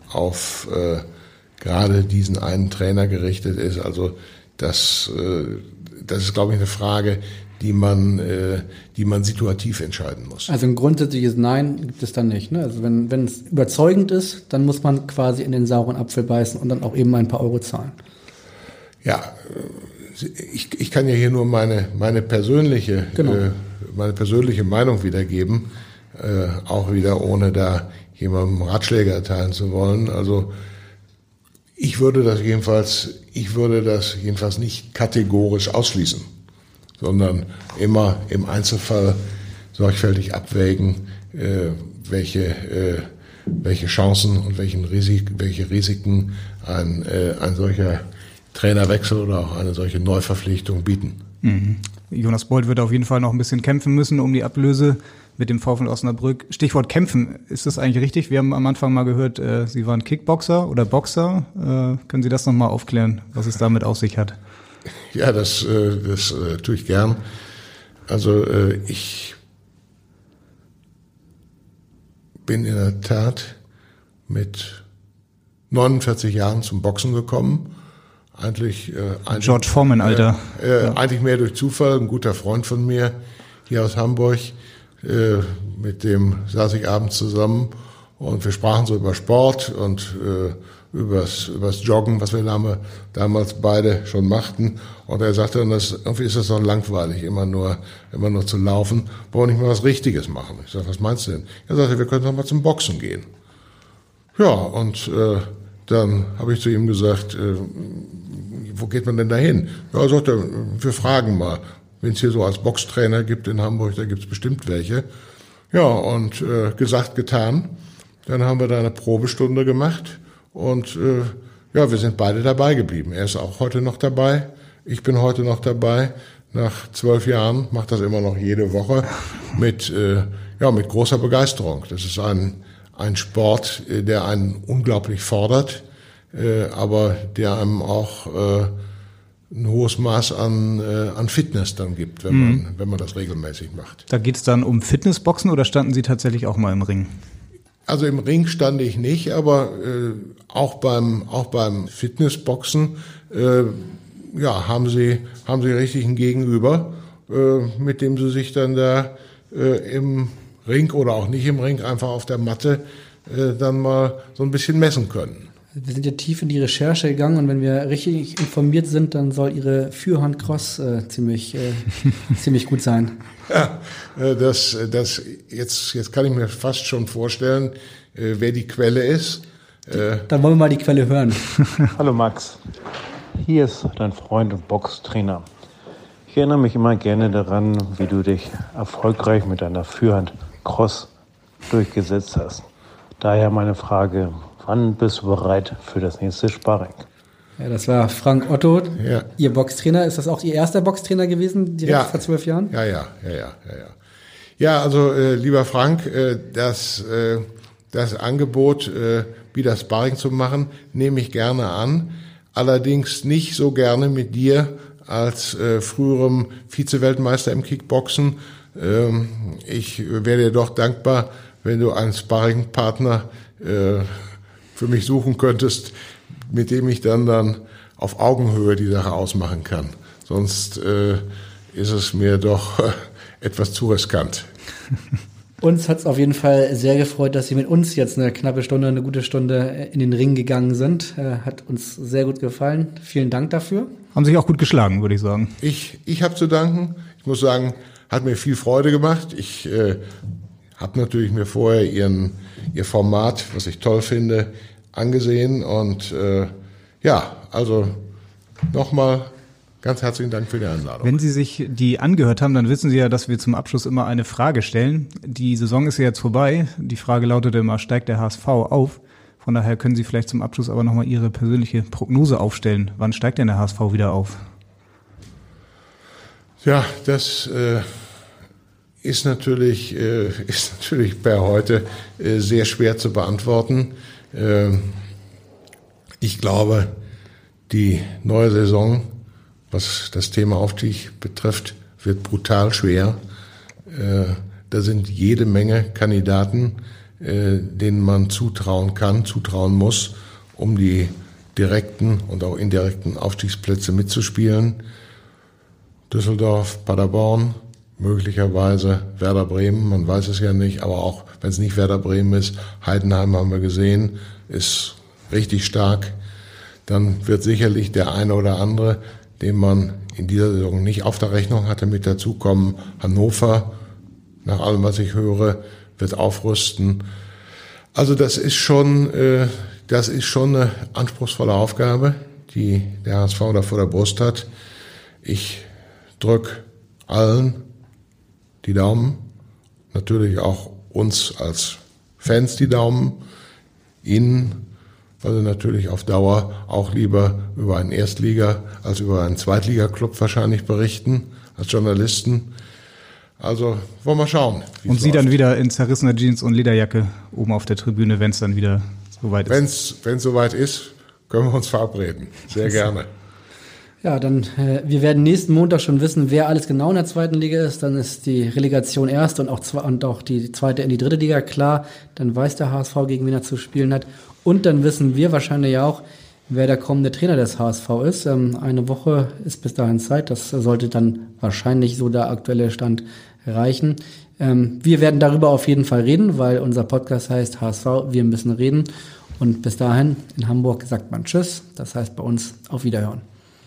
auf gerade diesen einen Trainer gerichtet ist. Also das, das ist, glaube ich, eine Frage, die man, äh, die man situativ entscheiden muss. Also ein grundsätzliches Nein gibt es dann nicht. Ne? Also wenn, wenn es überzeugend ist, dann muss man quasi in den sauren Apfel beißen und dann auch eben ein paar Euro zahlen. Ja, äh, ich, ich kann ja hier nur meine, meine persönliche, genau. äh, meine persönliche Meinung wiedergeben, äh, auch wieder ohne da jemandem Ratschläge erteilen zu wollen. Also ich würde das jedenfalls, ich würde das jedenfalls nicht kategorisch ausschließen sondern immer im Einzelfall sorgfältig abwägen, äh, welche, äh, welche Chancen und welchen Risik, welche Risiken ein, äh, ein solcher Trainerwechsel oder auch eine solche Neuverpflichtung bieten. Mhm. Jonas Bold wird auf jeden Fall noch ein bisschen kämpfen müssen um die Ablöse mit dem VfL Osnabrück. Stichwort kämpfen, ist das eigentlich richtig? Wir haben am Anfang mal gehört, äh, Sie waren Kickboxer oder Boxer. Äh, können Sie das nochmal aufklären, was es damit auf sich hat? Ja, das, äh, das äh, tue ich gern. Also äh, ich bin in der Tat mit 49 Jahren zum Boxen gekommen. Eigentlich, äh, eigentlich George Foreman, Alter. Äh, äh, ja. Eigentlich mehr durch Zufall. Ein guter Freund von mir hier aus Hamburg, äh, mit dem saß ich abends zusammen und wir sprachen so über Sport und äh, übers, übers Joggen, was wir damals beide schon machten. Und er sagte dann, das, irgendwie ist das doch langweilig, immer nur, immer nur zu laufen. Wollen wir nicht mal was Richtiges machen? Ich sagte, was meinst du denn? Er sagte, wir können doch mal zum Boxen gehen. Ja, und äh, dann habe ich zu ihm gesagt, äh, wo geht man denn dahin? Ja, er sagte, wir fragen mal. Wenn es hier so als Boxtrainer gibt in Hamburg, da gibt es bestimmt welche. Ja, und äh, gesagt, getan. Dann haben wir da eine Probestunde gemacht und äh, ja, wir sind beide dabei geblieben. Er ist auch heute noch dabei. Ich bin heute noch dabei. nach zwölf Jahren, macht das immer noch jede Woche mit, äh, ja, mit großer Begeisterung. Das ist ein, ein Sport, äh, der einen unglaublich fordert, äh, aber der einem auch äh, ein hohes Maß an, äh, an Fitness dann gibt, wenn, Mhm. man, wenn man das regelmäßig macht. Da geht's dann um Fitnessboxen oder standen Sie tatsächlich auch mal im Ring? Also im Ring stand ich nicht, aber äh, auch beim auch beim Fitnessboxen äh, ja haben sie haben sie richtig ein Gegenüber, äh, mit dem sie sich dann da äh, im Ring oder auch nicht im Ring einfach auf der Matte äh, dann mal so ein bisschen messen können. Wir sind ja tief in die Recherche gegangen und wenn wir richtig informiert sind, dann soll Ihre Fürhand Cross äh, ziemlich, äh, ziemlich gut sein. Ja, äh, das, das jetzt, jetzt kann ich mir fast schon vorstellen, äh, wer die Quelle ist. Äh, Dann wollen wir mal die Quelle hören. Hallo Max, hier ist dein Freund und Boxtrainer. Ich erinnere mich immer gerne daran, wie du dich erfolgreich mit deiner Führhand Cross durchgesetzt hast. Daher meine Frage, wann bist du bereit für das nächste Sparring? Ja, das war Frank Otto, Ja. Ihr Boxtrainer. Ist das auch Ihr erster Boxtrainer gewesen, direkt Ja. vor zwölf Jahren? Ja, ja, ja, ja, ja, ja. Ja, also äh, lieber Frank, äh, das, äh, das Angebot, äh, wieder Sparring zu machen, nehme ich gerne an. Allerdings nicht so gerne mit dir als äh, früherem Vize-Weltmeister im Kickboxen. Ähm, ich wäre dir doch dankbar, wenn du einen Sparringpartner äh, für mich suchen könntest, mit dem ich dann dann auf Augenhöhe die Sache ausmachen kann. Sonst äh, ist es mir doch äh, etwas zu riskant. Uns hat es auf jeden Fall sehr gefreut, dass Sie mit uns jetzt eine knappe Stunde, eine gute Stunde in den Ring gegangen sind. Äh, hat uns sehr gut gefallen. Vielen Dank dafür. Haben sich auch gut geschlagen, würde ich sagen. Ich, ich habe zu danken. Ich muss sagen, hat mir viel Freude gemacht. Ich äh, habe natürlich mir vorher ihren, ihr Format, was ich toll finde, angesehen. Und äh, ja, also nochmal ganz herzlichen Dank für die Einladung. Wenn Sie sich die angehört haben, dann wissen Sie ja, dass wir zum Abschluss immer eine Frage stellen. Die Saison ist ja jetzt vorbei. Die Frage lautete immer, steigt der HSV auf? Von daher können Sie vielleicht zum Abschluss aber nochmal Ihre persönliche Prognose aufstellen. Wann steigt denn der HSV wieder auf? Ja, das äh, ist natürlich äh, ist natürlich per heute äh, sehr schwer zu beantworten. Ähm, ich glaube, die neue Saison, was das Thema Aufstieg betrifft, wird brutal schwer. Äh, da sind jede Menge Kandidaten, äh, denen man zutrauen kann, zutrauen muss, um die direkten und auch indirekten Aufstiegsplätze mitzuspielen. Düsseldorf, Paderborn, möglicherweise Werder Bremen, man weiß es ja nicht, aber auch wenn es nicht Werder Bremen ist, Heidenheim haben wir gesehen, ist richtig stark. Dann wird sicherlich der eine oder andere, den man in dieser Saison nicht auf der Rechnung hatte, mit dazukommen. Hannover, nach allem, was ich höre, wird aufrüsten. Also das ist schon, äh, das ist schon eine anspruchsvolle Aufgabe, die der HSV da vor der Brust hat. Ich drück allen die Daumen, natürlich auch uns als Fans die Daumen, Ihnen, weil Sie natürlich auf Dauer auch lieber über einen Erstliga als über einen Zweitliga-Club wahrscheinlich berichten, als Journalisten. Also wollen wir schauen. Und es Sie dann läuft. wieder in zerrissener Jeans und Lederjacke oben auf der Tribüne, wenn es dann wieder soweit ist. Wenn's wenn's soweit ist, können wir uns verabreden. Sehr gerne. Ja, dann, äh, wir werden nächsten Montag schon wissen, wer alles genau in der zweiten Liga ist. Dann ist die Relegation erste und auch, zwei, und auch die zweite in die dritte Liga klar. Dann weiß der HSV, gegen wen er zu spielen hat. Und dann wissen wir wahrscheinlich auch, wer der kommende Trainer des HSV ist. Ähm, eine Woche ist bis dahin Zeit. Das sollte dann wahrscheinlich so der aktuelle Stand reichen. Ähm, wir werden darüber auf jeden Fall reden, weil unser Podcast heißt HSV, wir müssen reden. Und bis dahin, in Hamburg sagt man Tschüss. Das heißt bei uns auf Wiederhören.